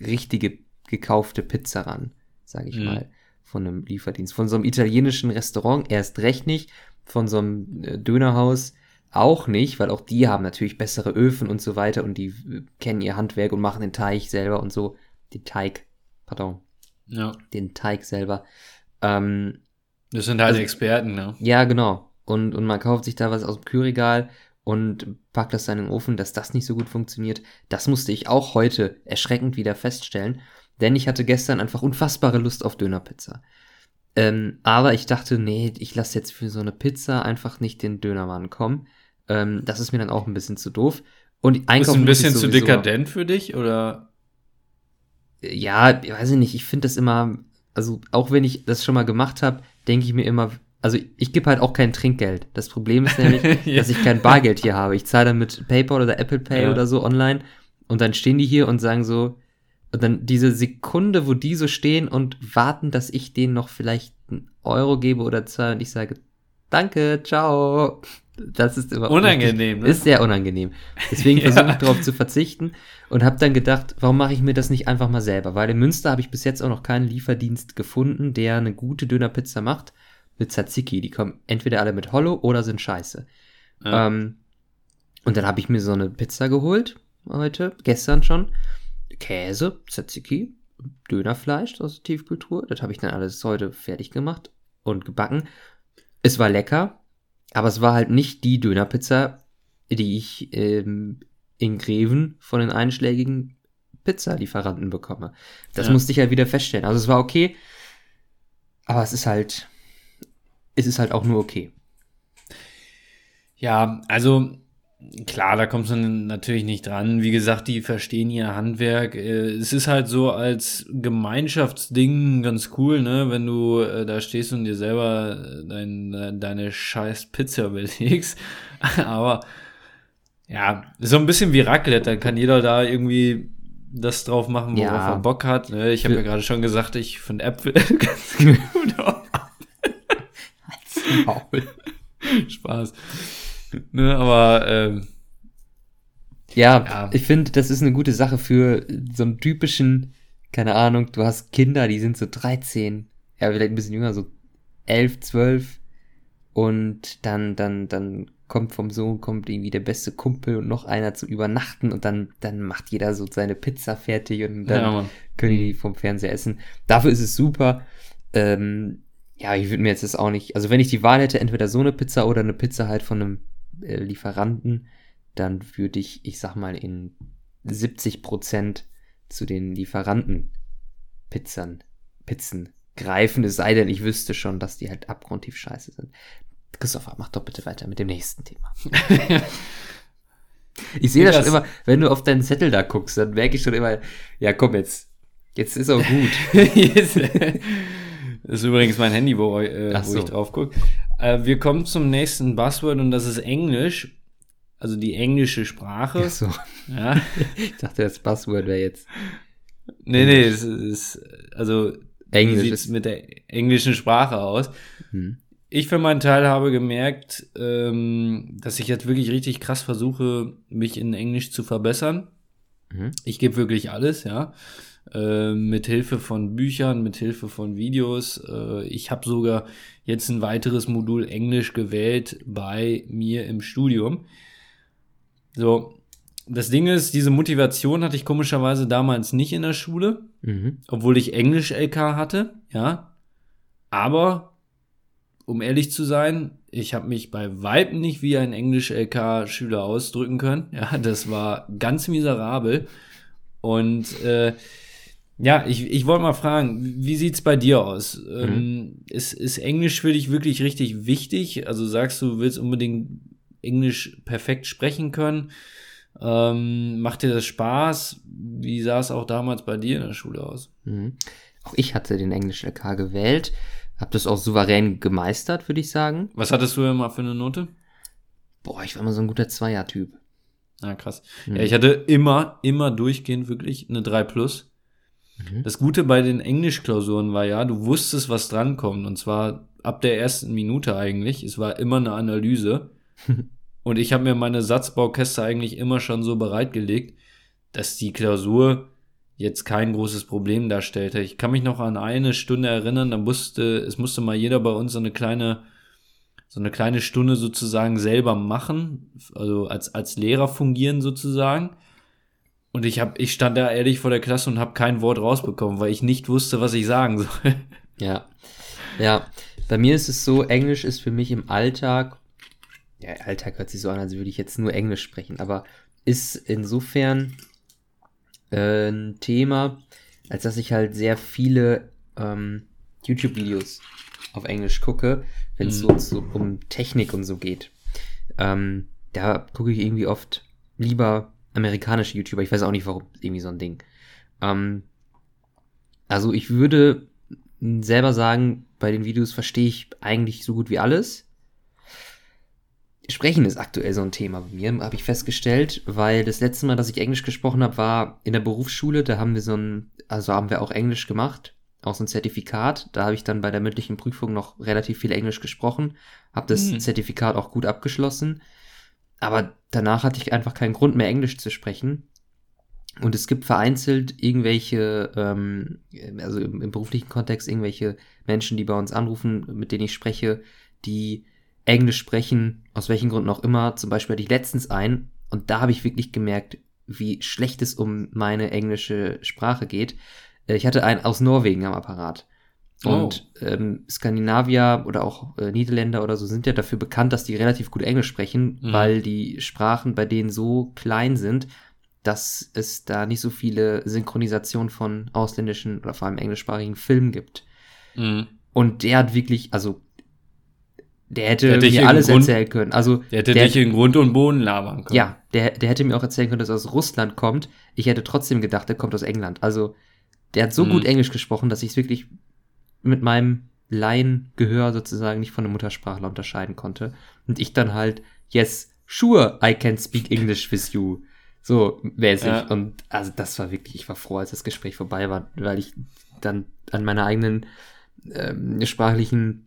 richtige gekaufte Pizza ran, sage ich mhm. mal, von einem Lieferdienst. Von so einem italienischen Restaurant erst recht nicht. Von so einem äh, Dönerhaus auch nicht, weil auch die haben natürlich bessere Öfen und so weiter und die äh, kennen ihr Handwerk und machen den Teig selber und so. Den Teig, pardon. Ja. Den Teig selber. Ähm, das sind halt also, Experten, ne? Ja, genau. Und, und man kauft sich da was aus dem Kühlregal und packt das dann in den Ofen, dass das nicht so gut funktioniert. Das musste ich auch heute erschreckend wieder feststellen, denn ich hatte gestern einfach unfassbare Lust auf Dönerpizza. Ähm, aber ich dachte, nee, ich lasse jetzt für so eine Pizza einfach nicht den Dönermann kommen. Ähm, das ist mir dann auch ein bisschen zu doof. Und Einkaufen ist ein bisschen zu dekadent für dich oder? Ja, ich weiß nicht. Ich finde das immer, also auch wenn ich das schon mal gemacht habe, denke ich mir immer, also ich gebe halt auch kein Trinkgeld. Das Problem ist nämlich, ja. dass ich kein Bargeld hier habe. Ich zahle dann mit PayPal oder Apple Pay ja. oder so online und dann stehen die hier und sagen so, und dann diese Sekunde, wo die so stehen und warten, dass ich denen noch vielleicht einen Euro gebe oder zwei und ich sage, danke, ciao. Das ist immer unangenehm. Ne? Ist sehr unangenehm. Deswegen ja. versuche ich darauf zu verzichten und habe dann gedacht, warum mache ich mir das nicht einfach mal selber? Weil in Münster habe ich bis jetzt auch noch keinen Lieferdienst gefunden, der eine gute Dönerpizza macht mit Tzatziki. Die kommen entweder alle mit Hollow oder sind scheiße. Ja. Ähm, und dann habe ich mir so eine Pizza geholt heute, gestern schon. Käse, Tzatziki, Dönerfleisch aus der Tiefkultur. Das habe ich dann alles heute fertig gemacht und gebacken. Es war lecker, aber es war halt nicht die Dönerpizza, die ich ähm, in Greven von den einschlägigen Pizzalieferanten bekomme. Das ja. musste ich halt wieder feststellen. Also es war okay, aber es ist halt, es ist halt auch nur okay. Ja, also Klar, da kommst du natürlich nicht dran. Wie gesagt, die verstehen ihr Handwerk. Äh, es ist halt so als Gemeinschaftsding ganz cool, ne, wenn du äh, da stehst und dir selber äh, dein, deine scheiß Pizza belegst. Aber ja, so ein bisschen wie Raclette, da kann jeder da irgendwie das drauf machen, worauf ja. er Bock hat. Ne? Ich habe ja gerade schon gesagt, ich finde Äpfel ganz gut auf. Spaß ne, aber ähm, ja, ja, ich finde, das ist eine gute Sache für so einen typischen, keine Ahnung, du hast Kinder, die sind so 13, ja, vielleicht ein bisschen jünger, so 11, 12 und dann, dann, dann kommt vom Sohn, kommt irgendwie der beste Kumpel und noch einer zu übernachten und dann, dann macht jeder so seine Pizza fertig und dann ja, können die vom Fernseher essen. Dafür ist es super. Ähm, Ja, ich würde mir jetzt das auch nicht. Also, wenn ich die Wahl hätte, entweder so eine Pizza oder eine Pizza halt von einem äh, Lieferanten, dann würde ich, ich sag mal, in 70 Prozent zu den Lieferanten-Pizzern, Pizzen greifen, es sei denn, ich wüsste schon, dass die halt abgrundtief scheiße sind. Christopher, mach doch bitte weiter mit dem nächsten Thema. ich sehe das schon immer, wenn du auf deinen Zettel da guckst, dann merke ich schon immer, ja komm jetzt, jetzt ist auch gut. das ist übrigens mein Handy, wo, äh, wo so. ich drauf gucke. Äh, wir kommen zum nächsten Buzzword und das ist Englisch. Also die englische Sprache. Ach so. Ja. ich dachte, das Buzzword wäre jetzt. Nee, nee, es ist, also Englisch wie sieht mit der englischen Sprache aus. Hm. Ich für meinen Teil habe gemerkt, ähm, dass ich jetzt wirklich richtig krass versuche, mich in Englisch zu verbessern. Mhm. Ich gebe wirklich alles, ja. Äh, mit Hilfe von Büchern, mit Hilfe von Videos. Äh, ich habe sogar jetzt ein weiteres Modul Englisch gewählt bei mir im Studium. So, das Ding ist, diese Motivation hatte ich komischerweise damals nicht in der Schule, mhm. obwohl ich Englisch-LK hatte, ja. Aber, um ehrlich zu sein, ich habe mich bei Weitem nicht wie ein Englisch-LK-Schüler ausdrücken können. Ja, das war ganz miserabel. Und äh, ja, ich, ich wollte mal fragen, wie sieht's bei dir aus? Mhm. Ähm, ist, ist Englisch für dich wirklich richtig wichtig? Also sagst du, willst unbedingt Englisch perfekt sprechen können? Ähm, macht dir das Spaß? Wie sah es auch damals bei dir in der Schule aus? Mhm. Auch ich hatte den Englisch-LK gewählt. Hab das auch souverän gemeistert, würde ich sagen. Was hattest du immer für eine Note? Boah, ich war immer so ein guter Zweier-Typ. Ah, krass. Mhm. Ja, ich hatte immer, immer durchgehend wirklich eine 3 plus. Mhm. Das Gute bei den Englischklausuren war ja, du wusstest, was drankommt. Und zwar ab der ersten Minute eigentlich. Es war immer eine Analyse. Und ich habe mir meine Satzbaukäste eigentlich immer schon so bereitgelegt, dass die Klausur jetzt kein großes Problem darstellte. Ich kann mich noch an eine Stunde erinnern, da musste, es musste mal jeder bei uns so eine kleine, so eine kleine Stunde sozusagen selber machen, also als, als Lehrer fungieren sozusagen. Und ich hab, ich stand da ehrlich vor der Klasse und habe kein Wort rausbekommen, weil ich nicht wusste, was ich sagen soll. Ja. Ja. Bei mir ist es so, Englisch ist für mich im Alltag ja, Alltag hört sich so an, als würde ich jetzt nur Englisch sprechen, aber ist insofern äh, ein Thema, als dass ich halt sehr viele ähm, YouTube-Videos auf Englisch gucke, wenn es mhm. so, so, um Technik und so geht. Ähm, da gucke ich irgendwie oft lieber amerikanische YouTuber. Ich weiß auch nicht, warum. Irgendwie so ein Ding. Ähm, also ich würde selber sagen, bei den Videos verstehe ich eigentlich so gut wie alles. Sprechen ist aktuell so ein Thema bei mir, habe ich festgestellt, weil das letzte Mal, dass ich Englisch gesprochen habe, war in der Berufsschule. Da haben wir so ein, also haben wir auch Englisch gemacht, auch so ein Zertifikat. Da habe ich dann bei der mündlichen Prüfung noch relativ viel Englisch gesprochen, habe das mhm. Zertifikat auch gut abgeschlossen. Aber danach hatte ich einfach keinen Grund mehr, Englisch zu sprechen. Und es gibt vereinzelt irgendwelche, ähm, also im, im beruflichen Kontext, irgendwelche Menschen, die bei uns anrufen, mit denen ich spreche, die Englisch sprechen, aus welchen Gründen auch immer. Zum Beispiel hatte ich letztens ein und da habe ich wirklich gemerkt, wie schlecht es um meine englische Sprache geht. Äh, ich hatte einen aus Norwegen am Apparat. Oh. Und oh. ähm, Skandinavier oder auch äh, Niederländer oder so sind ja dafür bekannt, dass die relativ gut Englisch sprechen, mhm. weil die Sprachen bei denen so klein sind, dass es da nicht so viele Synchronisationen von ausländischen oder vor allem englischsprachigen Filmen gibt. Mhm. Und der hat wirklich, also der hätte, der mir alles Grund, erzählen können. Also, der hätte der, dich in Grund und Boden labern können. Ja, der, der hätte mir auch erzählen können, dass er aus Russland kommt. Ich hätte trotzdem gedacht, der kommt aus England. Also, der hat so mhm. gut Englisch gesprochen, dass ich es wirklich mit meinem Laiengehör sozusagen nicht von einem Muttersprachler unterscheiden konnte. Und ich dann halt, yes, sure, I can speak English with you. So mäßig. Ja. Und also das war wirklich, ich war froh, als das Gespräch vorbei war, weil ich dann an meiner eigenen ähm, sprachlichen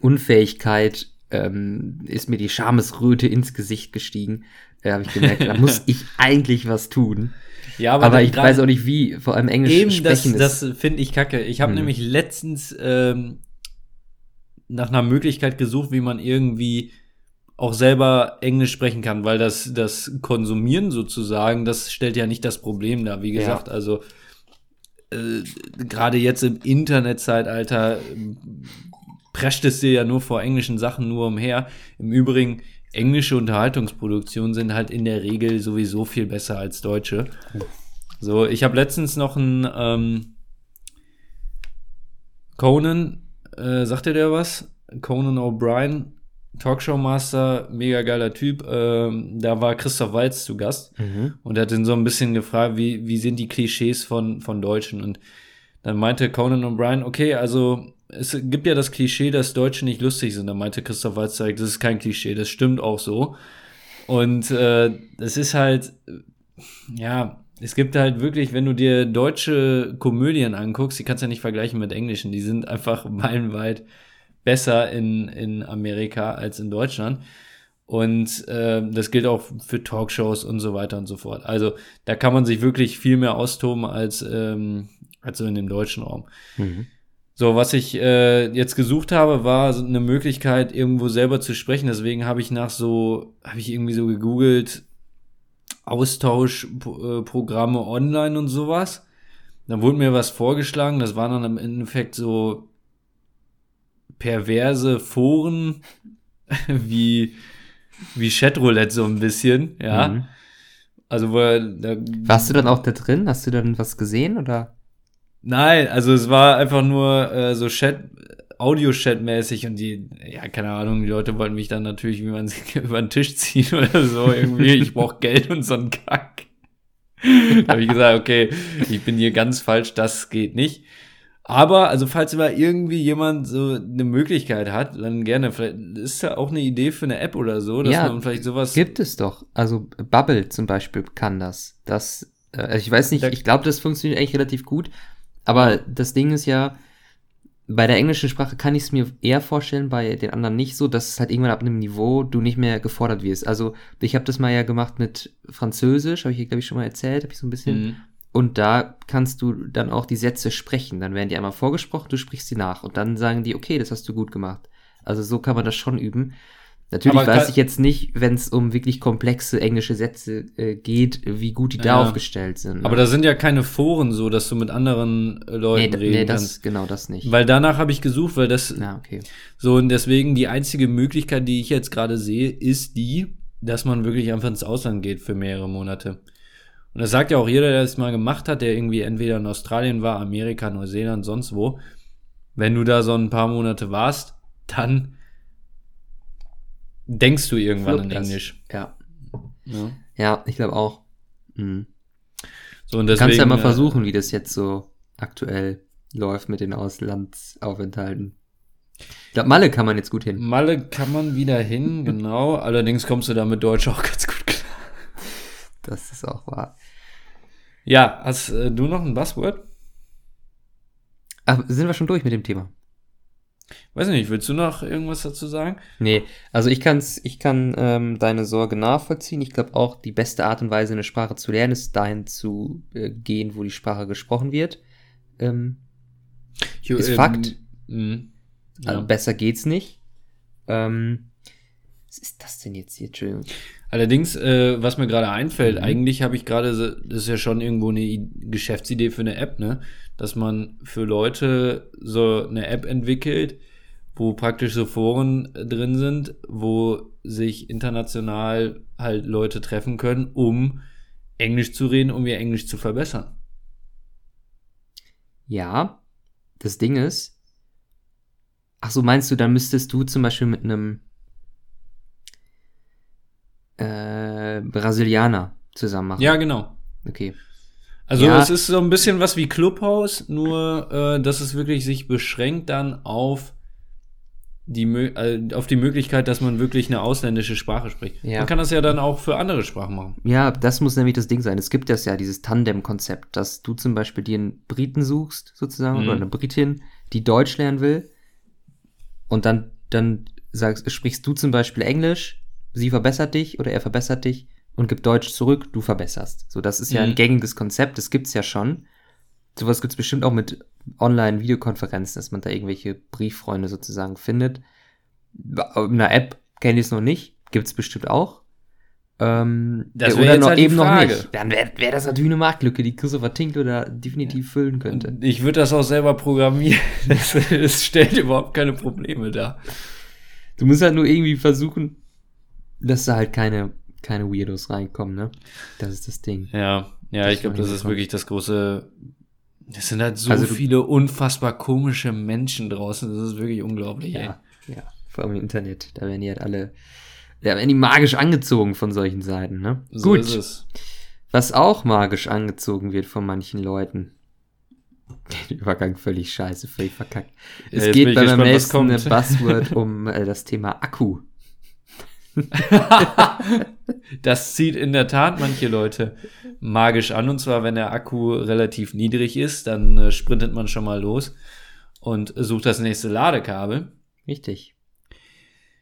Unfähigkeit ähm, ist mir die Schamesröte ins Gesicht gestiegen. Da habe ich gemerkt, da muss ich eigentlich was tun. Ja, aber, aber ich weiß auch nicht wie, vor allem Englisch eben sprechen das, das finde ich kacke. Ich habe hm. nämlich letztens ähm, nach einer Möglichkeit gesucht, wie man irgendwie auch selber Englisch sprechen kann, weil das, das Konsumieren sozusagen, das stellt ja nicht das Problem dar. Wie gesagt, ja. also äh, gerade jetzt im Internetzeitalter prescht es dir ja nur vor englischen Sachen nur umher. Im Übrigen, englische Unterhaltungsproduktionen sind halt in der Regel sowieso viel besser als deutsche. So, ich habe letztens noch ein ähm, Conan, äh, sagt dir der was? Conan O'Brien, Talkshow-Master, mega geiler Typ. Ähm, da war Christoph Walz zu Gast Mhm. und er hat ihn so ein bisschen gefragt, wie, wie sind die Klischees von, von Deutschen? Und dann meinte Conan O'Brien, okay, also es gibt ja das Klischee, dass Deutsche nicht lustig sind. Da meinte Christoph Waltz, das ist kein Klischee, das stimmt auch so. Und äh, das ist halt, ja, es gibt halt wirklich, wenn du dir deutsche Komödien anguckst, die kannst du ja nicht vergleichen mit englischen, die sind einfach meilenweit besser in, in Amerika als in Deutschland. Und äh, das gilt auch für Talkshows und so weiter und so fort. Also da kann man sich wirklich viel mehr austoben als, ähm, als so in dem deutschen Raum. Mhm. So, was ich äh, jetzt gesucht habe, war so eine Möglichkeit, irgendwo selber zu sprechen. Deswegen habe ich nach so, habe ich irgendwie so gegoogelt, Austauschprogramme online und sowas. Dann wurde mir was vorgeschlagen. Das waren dann im Endeffekt so perverse Foren wie, wie Chatroulette so ein bisschen, ja. Mhm. Also, wo da Warst du dann auch da drin? Hast du dann was gesehen oder? Nein, also es war einfach nur äh, so Chat, Audio-Chat-mäßig und die, ja, keine Ahnung, die Leute wollten mich dann natürlich, wie man sich über den Tisch ziehen oder so irgendwie. Ich brauch Geld und so ein Kack. da habe ich gesagt, okay, ich bin hier ganz falsch, das geht nicht. Aber, also falls mal irgendwie jemand so eine Möglichkeit hat, dann gerne. Vielleicht ist ja auch eine Idee für eine App oder so, dass Ja, man vielleicht sowas. Gibt es doch. Also Bubble zum Beispiel kann das. Das, äh, also ich weiß nicht, ich glaube, das funktioniert eigentlich relativ gut. Aber das Ding ist ja, bei der englischen Sprache kann ich es mir eher vorstellen, bei den anderen nicht so, dass es halt irgendwann ab einem Niveau du nicht mehr gefordert wirst. Also ich habe das mal ja gemacht mit Französisch, habe ich hier glaube ich schon mal erzählt, habe ich so ein bisschen. Mhm. Und da kannst du dann auch die Sätze sprechen. Dann werden die einmal vorgesprochen, du sprichst sie nach. Und dann sagen die, okay, das hast du gut gemacht. Also so kann man das schon üben. Natürlich Aber weiß ich jetzt nicht, wenn es um wirklich komplexe englische Sätze äh, geht, wie gut die da Ja. aufgestellt sind. ne? Aber da sind ja keine Foren so, dass du mit anderen äh, nee, Leuten d- reden nee, kannst. das, genau das nicht. Weil danach habe ich gesucht, weil das Na, okay. so und deswegen die einzige Möglichkeit, die ich jetzt gerade sehe, ist die, dass man wirklich einfach ins Ausland geht für mehrere Monate. Und das sagt ja auch jeder, der es mal gemacht hat, der irgendwie entweder in Australien war, Amerika, Neuseeland, sonst wo. Wenn du da so ein paar Monate warst, dann denkst du irgendwann Fluppt in das. Englisch. Ja, Ja. ja ich glaube auch. Mhm. So, und Du kannst ja mal äh, versuchen, wie das jetzt so aktuell läuft mit den Auslandsaufenthalten. Ich glaube, Malle kann man jetzt gut hin. Malle kann man wieder hin, genau. Allerdings kommst du da mit Deutsch auch ganz gut klar. Das ist auch wahr. Ja, hast äh, du noch ein Buzzword? Aber sind wir schon durch mit dem Thema? Weiß nicht, willst du noch irgendwas dazu sagen? Nee, also ich kann's, ich kann ähm, deine Sorge nachvollziehen. Ich glaube auch, die beste Art und Weise, eine Sprache zu lernen, ist dahin zu äh, gehen, wo die Sprache gesprochen wird. Ähm, Ist Fakt. mh, also ja. besser geht's nicht. Ähm, was ist das denn jetzt hier? Entschuldigung. Allerdings, äh, was mir gerade einfällt, Mhm. eigentlich habe ich gerade, das ist ja schon irgendwo eine I Geschäftsidee für eine App, ne? Dass man für Leute so eine App entwickelt, wo praktisch so Foren äh, drin sind, wo sich international halt Leute treffen können, um Englisch zu reden, um ihr Englisch zu verbessern. Ja, das Ding ist. Ach so, meinst du, dann müsstest du zum Beispiel mit einem äh, Brasilianer zusammen machen? Ja, genau. Okay. Also Ja. es ist so ein bisschen was wie Clubhouse, nur äh, dass es wirklich sich beschränkt dann auf die, äh, auf die Möglichkeit, dass man wirklich eine ausländische Sprache spricht. Ja. Man kann das ja dann auch für andere Sprachen machen. Ja, das muss nämlich das Ding sein. Es gibt das ja, dieses Tandem-Konzept, dass du zum Beispiel dir einen Briten suchst, sozusagen, Mhm. oder eine Britin, die Deutsch lernen will. Und dann, dann sagst, sprichst du zum Beispiel Englisch, sie verbessert dich oder er verbessert dich und gibt Deutsch zurück, du verbesserst. So, das ist ja Mhm. ein gängiges Konzept, das gibt's ja schon. Sowas gibt's bestimmt auch mit Online-Videokonferenzen, dass man da irgendwelche Brieffreunde sozusagen findet. In einer App kenne ich es noch nicht, gibt's bestimmt auch. Ähm, Das äh, wär oder jetzt noch halt eben noch nicht. Dann wäre wär das natürlich eine Marktlücke, die Christopher Tinkler da definitiv füllen könnte. Ich würde das auch selber programmieren. Das, das stellt überhaupt keine Probleme dar. Du musst halt nur irgendwie versuchen, dass da halt keine, keine Weirdos reinkommen, ne? Das ist das Ding. Ja, ja, Das ich glaube, das ist wirklich das große. Es sind halt so Also viele unfassbar komische Menschen draußen. Das ist wirklich unglaublich. ey. Ja, ja. Vor allem im Internet. Da werden die halt alle, da werden die magisch angezogen von solchen Seiten, ne? So Gut. ist es. Was auch magisch angezogen wird von manchen Leuten. Den Übergang völlig scheiße, völlig verkackt. Ja, Es jetzt geht bei meinem nächsten. Buzzword um äh, das Thema Akku. Das zieht in der Tat manche Leute magisch an. Und zwar, wenn der Akku relativ niedrig ist, dann äh, sprintet man schon mal los und sucht das nächste Ladekabel. Richtig.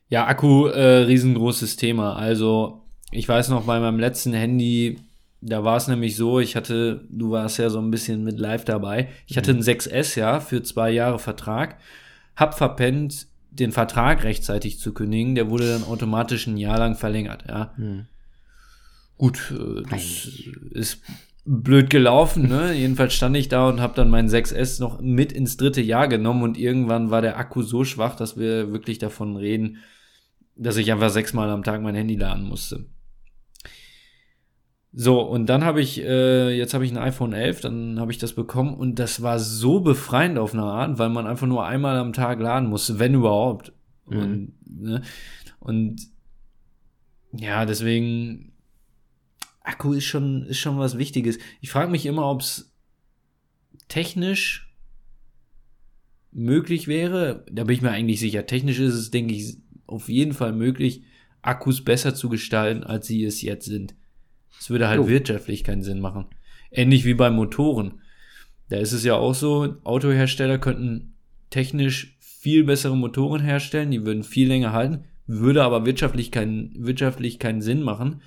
Ja, Akku, äh, riesengroßes Thema. Also, ich weiß noch, bei meinem letzten Handy, da war es nämlich so, ich hatte, du warst ja so ein bisschen mit live dabei. Ich hatte ein 6S, ja, für zwei Jahre Vertrag. Hab verpennt, den Vertrag rechtzeitig zu kündigen. Der wurde dann automatisch ein Jahr lang verlängert, ja. Hm. Gut, äh, das ist blöd gelaufen, ne? Jedenfalls stand ich da und habe dann mein 6S noch mit ins dritte Jahr genommen und irgendwann war der Akku so schwach, dass wir wirklich davon reden, dass ich einfach sechsmal am Tag mein Handy laden musste. So, und dann habe ich, äh, jetzt habe ich ein iPhone 11, dann habe ich das bekommen und das war so befreiend auf eine Art, weil man einfach nur einmal am Tag laden musste, wenn überhaupt. Mhm. Und, ne? und ja, deswegen, Akku ist schon, ist schon was Wichtiges. Ich frage mich immer, ob es technisch möglich wäre. Da bin ich mir eigentlich sicher. Technisch ist es, denke ich, auf jeden Fall möglich, Akkus besser zu gestalten, als sie es jetzt sind. Es würde halt Jo. wirtschaftlich keinen Sinn machen. Ähnlich wie bei Motoren. Da ist es ja auch so, Autohersteller könnten technisch viel bessere Motoren herstellen, die würden viel länger halten, würde aber wirtschaftlich keinen, wirtschaftlich keinen Sinn machen,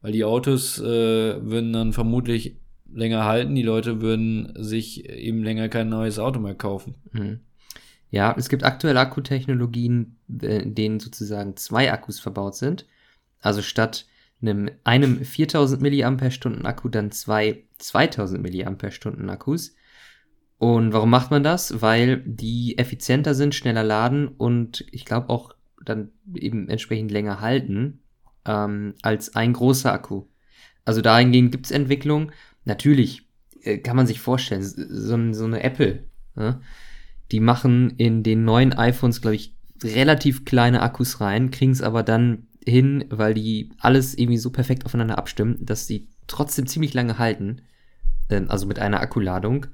weil die Autos äh, würden dann vermutlich länger halten, die Leute würden sich eben länger kein neues Auto mehr kaufen. Mhm. Ja, es gibt aktuell Akkutechnologien, äh, in denen sozusagen zwei Akkus verbaut sind. Also statt einem, einem 4000 mAh Akku dann zwei 2000 mAh Akkus. Und warum macht man das? Weil die effizienter sind, schneller laden und ich glaube auch dann eben entsprechend länger halten ähm, als ein großer Akku. Also dahingehend gibt es Entwicklung. Natürlich äh, kann man sich vorstellen, so, so eine Apple, ne? die machen in den neuen iPhones, glaube ich, relativ kleine Akkus rein, kriegen es aber dann hin, weil die alles irgendwie so perfekt aufeinander abstimmen, dass sie trotzdem ziemlich lange halten, ähm, also mit einer Akkuladung.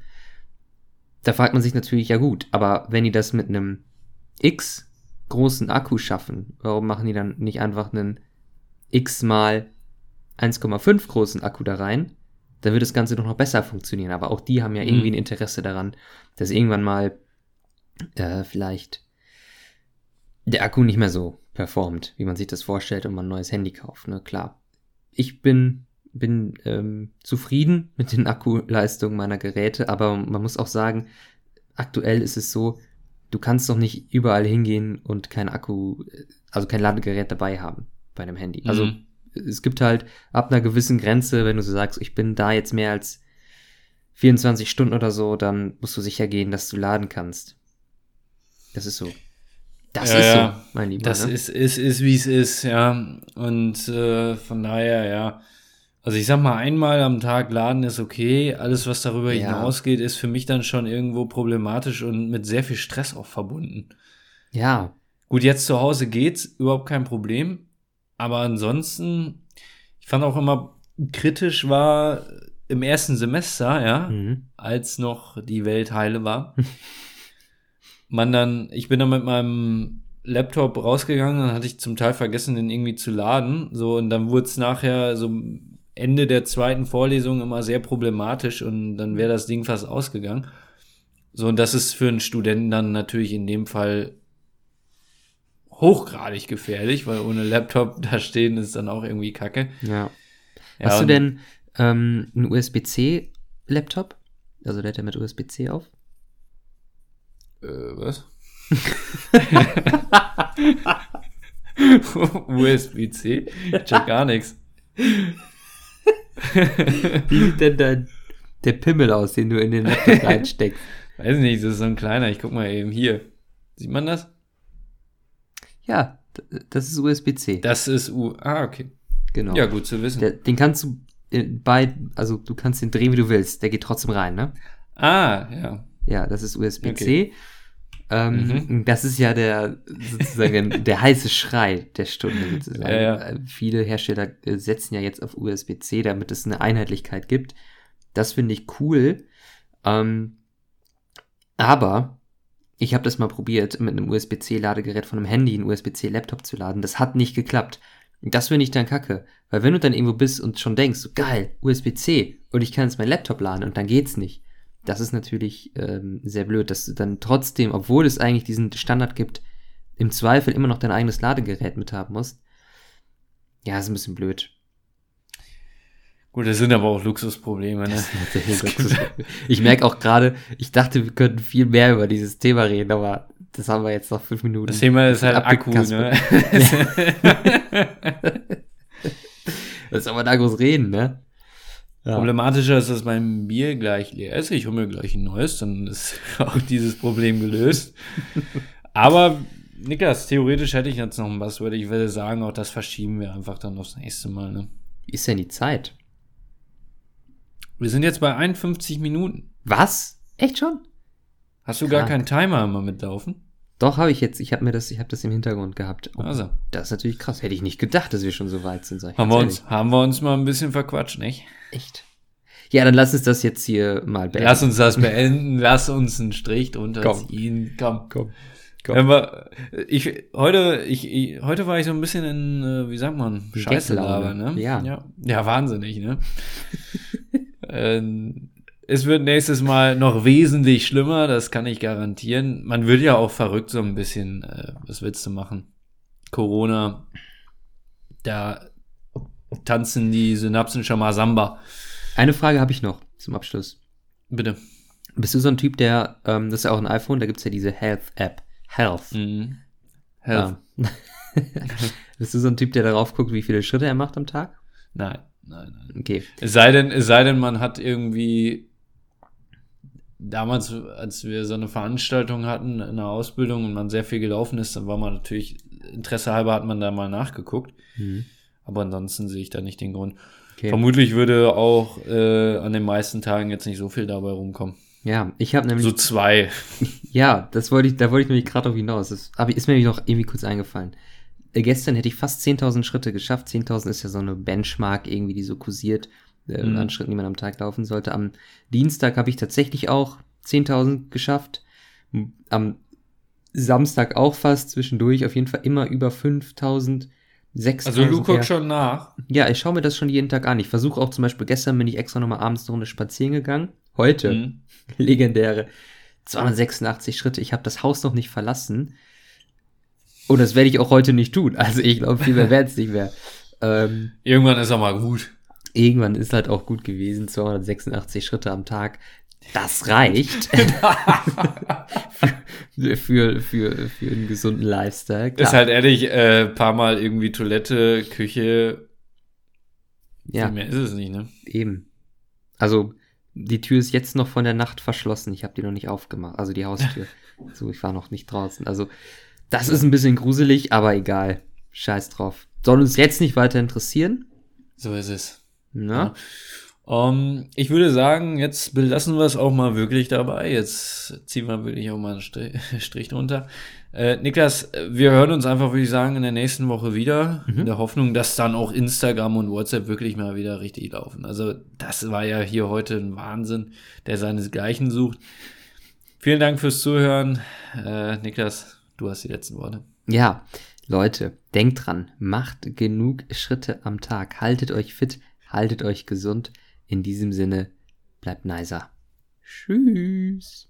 Da fragt man sich natürlich, ja gut, aber wenn die das mit einem X großen Akku schaffen, warum machen die dann nicht einfach einen X mal 1,5 großen Akku da rein? Dann wird das Ganze doch noch besser funktionieren. Aber auch die haben ja irgendwie Mhm. ein Interesse daran, dass irgendwann mal äh, vielleicht der Akku nicht mehr so performt, wie man sich das vorstellt und man ein neues Handy kauft. Ne? Klar. Ich bin, bin ähm, zufrieden mit den Akkuleistungen meiner Geräte, aber man muss auch sagen, aktuell ist es so, du kannst doch nicht überall hingehen und kein Akku, äh, also kein Ladegerät dabei haben bei einem Handy. Also Mhm. es gibt halt ab einer gewissen Grenze, wenn du so sagst, ich bin da jetzt mehr als 24 Stunden oder so, dann musst du sicher gehen, dass du laden kannst. Das ist so. Das Ja, ist so, mein Lieber. Das ne? ist, ist, ist wie es ist, ja. Und äh, von daher, ja. Also ich sag mal, einmal am Tag laden ist okay. Alles, was darüber Ja. hinausgeht, ist für mich dann schon irgendwo problematisch und mit sehr viel Stress auch verbunden. ja, Gut, jetzt zu Hause geht's, überhaupt kein Problem. Aber ansonsten, ich fand auch immer kritisch war im ersten Semester, ja, mhm. als noch die Welt heile war. Man dann, ich bin dann mit meinem Laptop rausgegangen, dann hatte ich zum Teil vergessen, den irgendwie zu laden. So, und dann wurde es nachher so Ende der zweiten Vorlesung immer sehr problematisch und dann wäre das Ding fast ausgegangen. So, und das ist für einen Studenten dann natürlich in dem Fall hochgradig gefährlich, weil ohne Laptop da stehen ist dann auch irgendwie kacke. ja. Ja, Hast du denn ähm, einen USB-C-Laptop? Also der hat ja mit USB-C auf? Äh, was? USB-C? Ich check gar nichts. Wie sieht denn dein, der Pimmel aus, den du in den Laptop reinsteckst? Weiß nicht, das ist so ein kleiner. Ich guck mal eben hier. Sieht man das? Ja, das ist USB-C. Das ist U. Ah, okay. Genau. Ja, gut zu wissen. Der, den kannst du in- bei, also du kannst den drehen, wie du willst. Der geht trotzdem rein, ne? ah, ja. Ja, das ist USB-C. Ähm, Mhm. Das ist ja der sozusagen der heiße Schrei der Stunde sozusagen. Ja, ja. Äh, Viele Hersteller äh, setzen ja jetzt auf USB-C, damit es eine Einheitlichkeit gibt. Das finde ich cool. Ähm, aber ich habe das mal probiert, mit einem USB-C-Ladegerät von einem Handy einen USB-C-Laptop zu laden. Das hat nicht geklappt. Das finde ich dann kacke. Weil wenn du dann irgendwo bist und schon denkst, so geil, USB-C und ich kann jetzt meinen Laptop laden und dann geht's nicht. Das ist natürlich ähm, sehr blöd, dass du dann trotzdem, obwohl es eigentlich diesen Standard gibt, im Zweifel immer noch dein eigenes Ladegerät mit haben musst. Ja, ist ein bisschen blöd. Gut, das sind aber auch Luxusprobleme, ne? Ich merke auch gerade, ich dachte, wir könnten viel mehr über dieses Thema reden, aber das haben wir jetzt noch fünf Minuten. Das Thema ist halt Akku, ne? Was soll man da groß reden, ne? Ja. Problematischer ist, dass mein Bier gleich leer ist. Ich hole mir gleich ein neues, dann ist auch dieses Problem gelöst. Aber Niklas, theoretisch hätte ich jetzt noch ein Buzzword. Ich würde sagen, auch das verschieben wir einfach dann aufs nächste Mal. Ne? Wie ist denn die Zeit? Wir sind jetzt bei 51 Minuten. Was? Echt schon? Hast du gar Krank. keinen Timer immer mitlaufen? Doch, habe ich jetzt. Ich habe mir das, ich habe das im Hintergrund gehabt. Oh, Also, Das ist natürlich krass. Hätte ich nicht gedacht, dass wir schon so weit sind. Sag ich haben wir, ehrlich. uns, haben wir uns mal ein bisschen verquatscht, nicht? Echt? Ja, dann lass uns das jetzt hier mal beenden. Lass uns das beenden. Lass uns einen Strich drunter Komm. ziehen. Komm. Komm. Wenn wir, ich, heute, ich, ich, heute war ich so ein bisschen in, äh, wie sagt man, Scheiße ne? Ja. ja. Ja, wahnsinnig, ne? ähm, es wird nächstes Mal noch wesentlich schlimmer, das kann ich garantieren. Man wird ja auch verrückt so ein bisschen, äh, was willst du machen? Corona, da tanzen die Synapsen schon mal Samba. Eine Frage habe ich noch zum Abschluss. Bitte. Bist du so ein Typ, der, ähm, das ist ja auch ein iPhone, da gibt's ja diese Health-App. Health. Mhm. Health. Ja. Bist du so ein Typ, der darauf guckt, wie viele Schritte er macht am Tag? Nein, nein, nein. Okay. Es sei denn, es sei denn, man hat irgendwie damals, als wir so eine Veranstaltung hatten in der Ausbildung und man sehr viel gelaufen ist, dann war man natürlich, Interesse halber hat man da mal nachgeguckt. Mhm. Aber ansonsten sehe ich da nicht den Grund. okay. Vermutlich würde auch äh, an den meisten Tagen jetzt nicht so viel dabei rumkommen. Ja, ich habe nämlich So zwei. Ja, das wollte ich, da wollte ich nämlich gerade auf hinaus. Das aber ist mir nämlich noch irgendwie kurz eingefallen. Äh, gestern hätte ich fast 10.000 Schritte geschafft. 10.000 ist ja so eine Benchmark irgendwie, die so kursiert äh, Mhm. an Schritten, die man am Tag laufen sollte. Am Dienstag habe ich tatsächlich auch 10.000 geschafft. Am Samstag auch fast zwischendurch. Auf jeden Fall immer über 5.000. 6.000. Also du guckst schon nach. Ja, ich schaue mir das schon jeden Tag an. Ich versuche auch zum Beispiel, gestern bin ich extra nochmal abends eine Runde spazieren gegangen. Heute Mhm. legendäre 286 Schritte. Ich habe das Haus noch nicht verlassen. Und das werde ich auch heute nicht tun. Also ich glaube, viel mehr werden es nicht mehr. Ähm, Irgendwann ist auch mal gut. Irgendwann ist halt auch gut gewesen. 286 Schritte am Tag. Das reicht für, für, für, für einen gesunden Lifestyle. Klar. Ist halt ehrlich, äh, paar Mal irgendwie Toilette, Küche. ja, Viel mehr ist es nicht, ne? eben. Also die Tür ist jetzt noch von der Nacht verschlossen. Ich habe die noch nicht aufgemacht. Also die Haustür. so, ich war noch nicht draußen. Also das ist ein bisschen gruselig, aber egal. Scheiß drauf. Soll uns jetzt nicht weiter interessieren. So ist es. Ne? Ähm, ich würde sagen, jetzt belassen wir es auch mal wirklich dabei. Jetzt ziehen wir wirklich auch mal einen Strich, Strich drunter. Äh, Niklas, wir hören uns einfach, würde ich sagen, in der nächsten Woche wieder. Mhm. In der Hoffnung, dass dann auch Instagram und WhatsApp wirklich mal wieder richtig laufen. Also, das war ja hier heute ein Wahnsinn, der seinesgleichen sucht. Vielen Dank fürs Zuhören. Äh, Niklas, du hast die letzten Worte. Ja, Leute, denkt dran, macht genug Schritte am Tag. Haltet euch fit, haltet euch gesund. In diesem Sinne, bleibt nicer. Tschüss.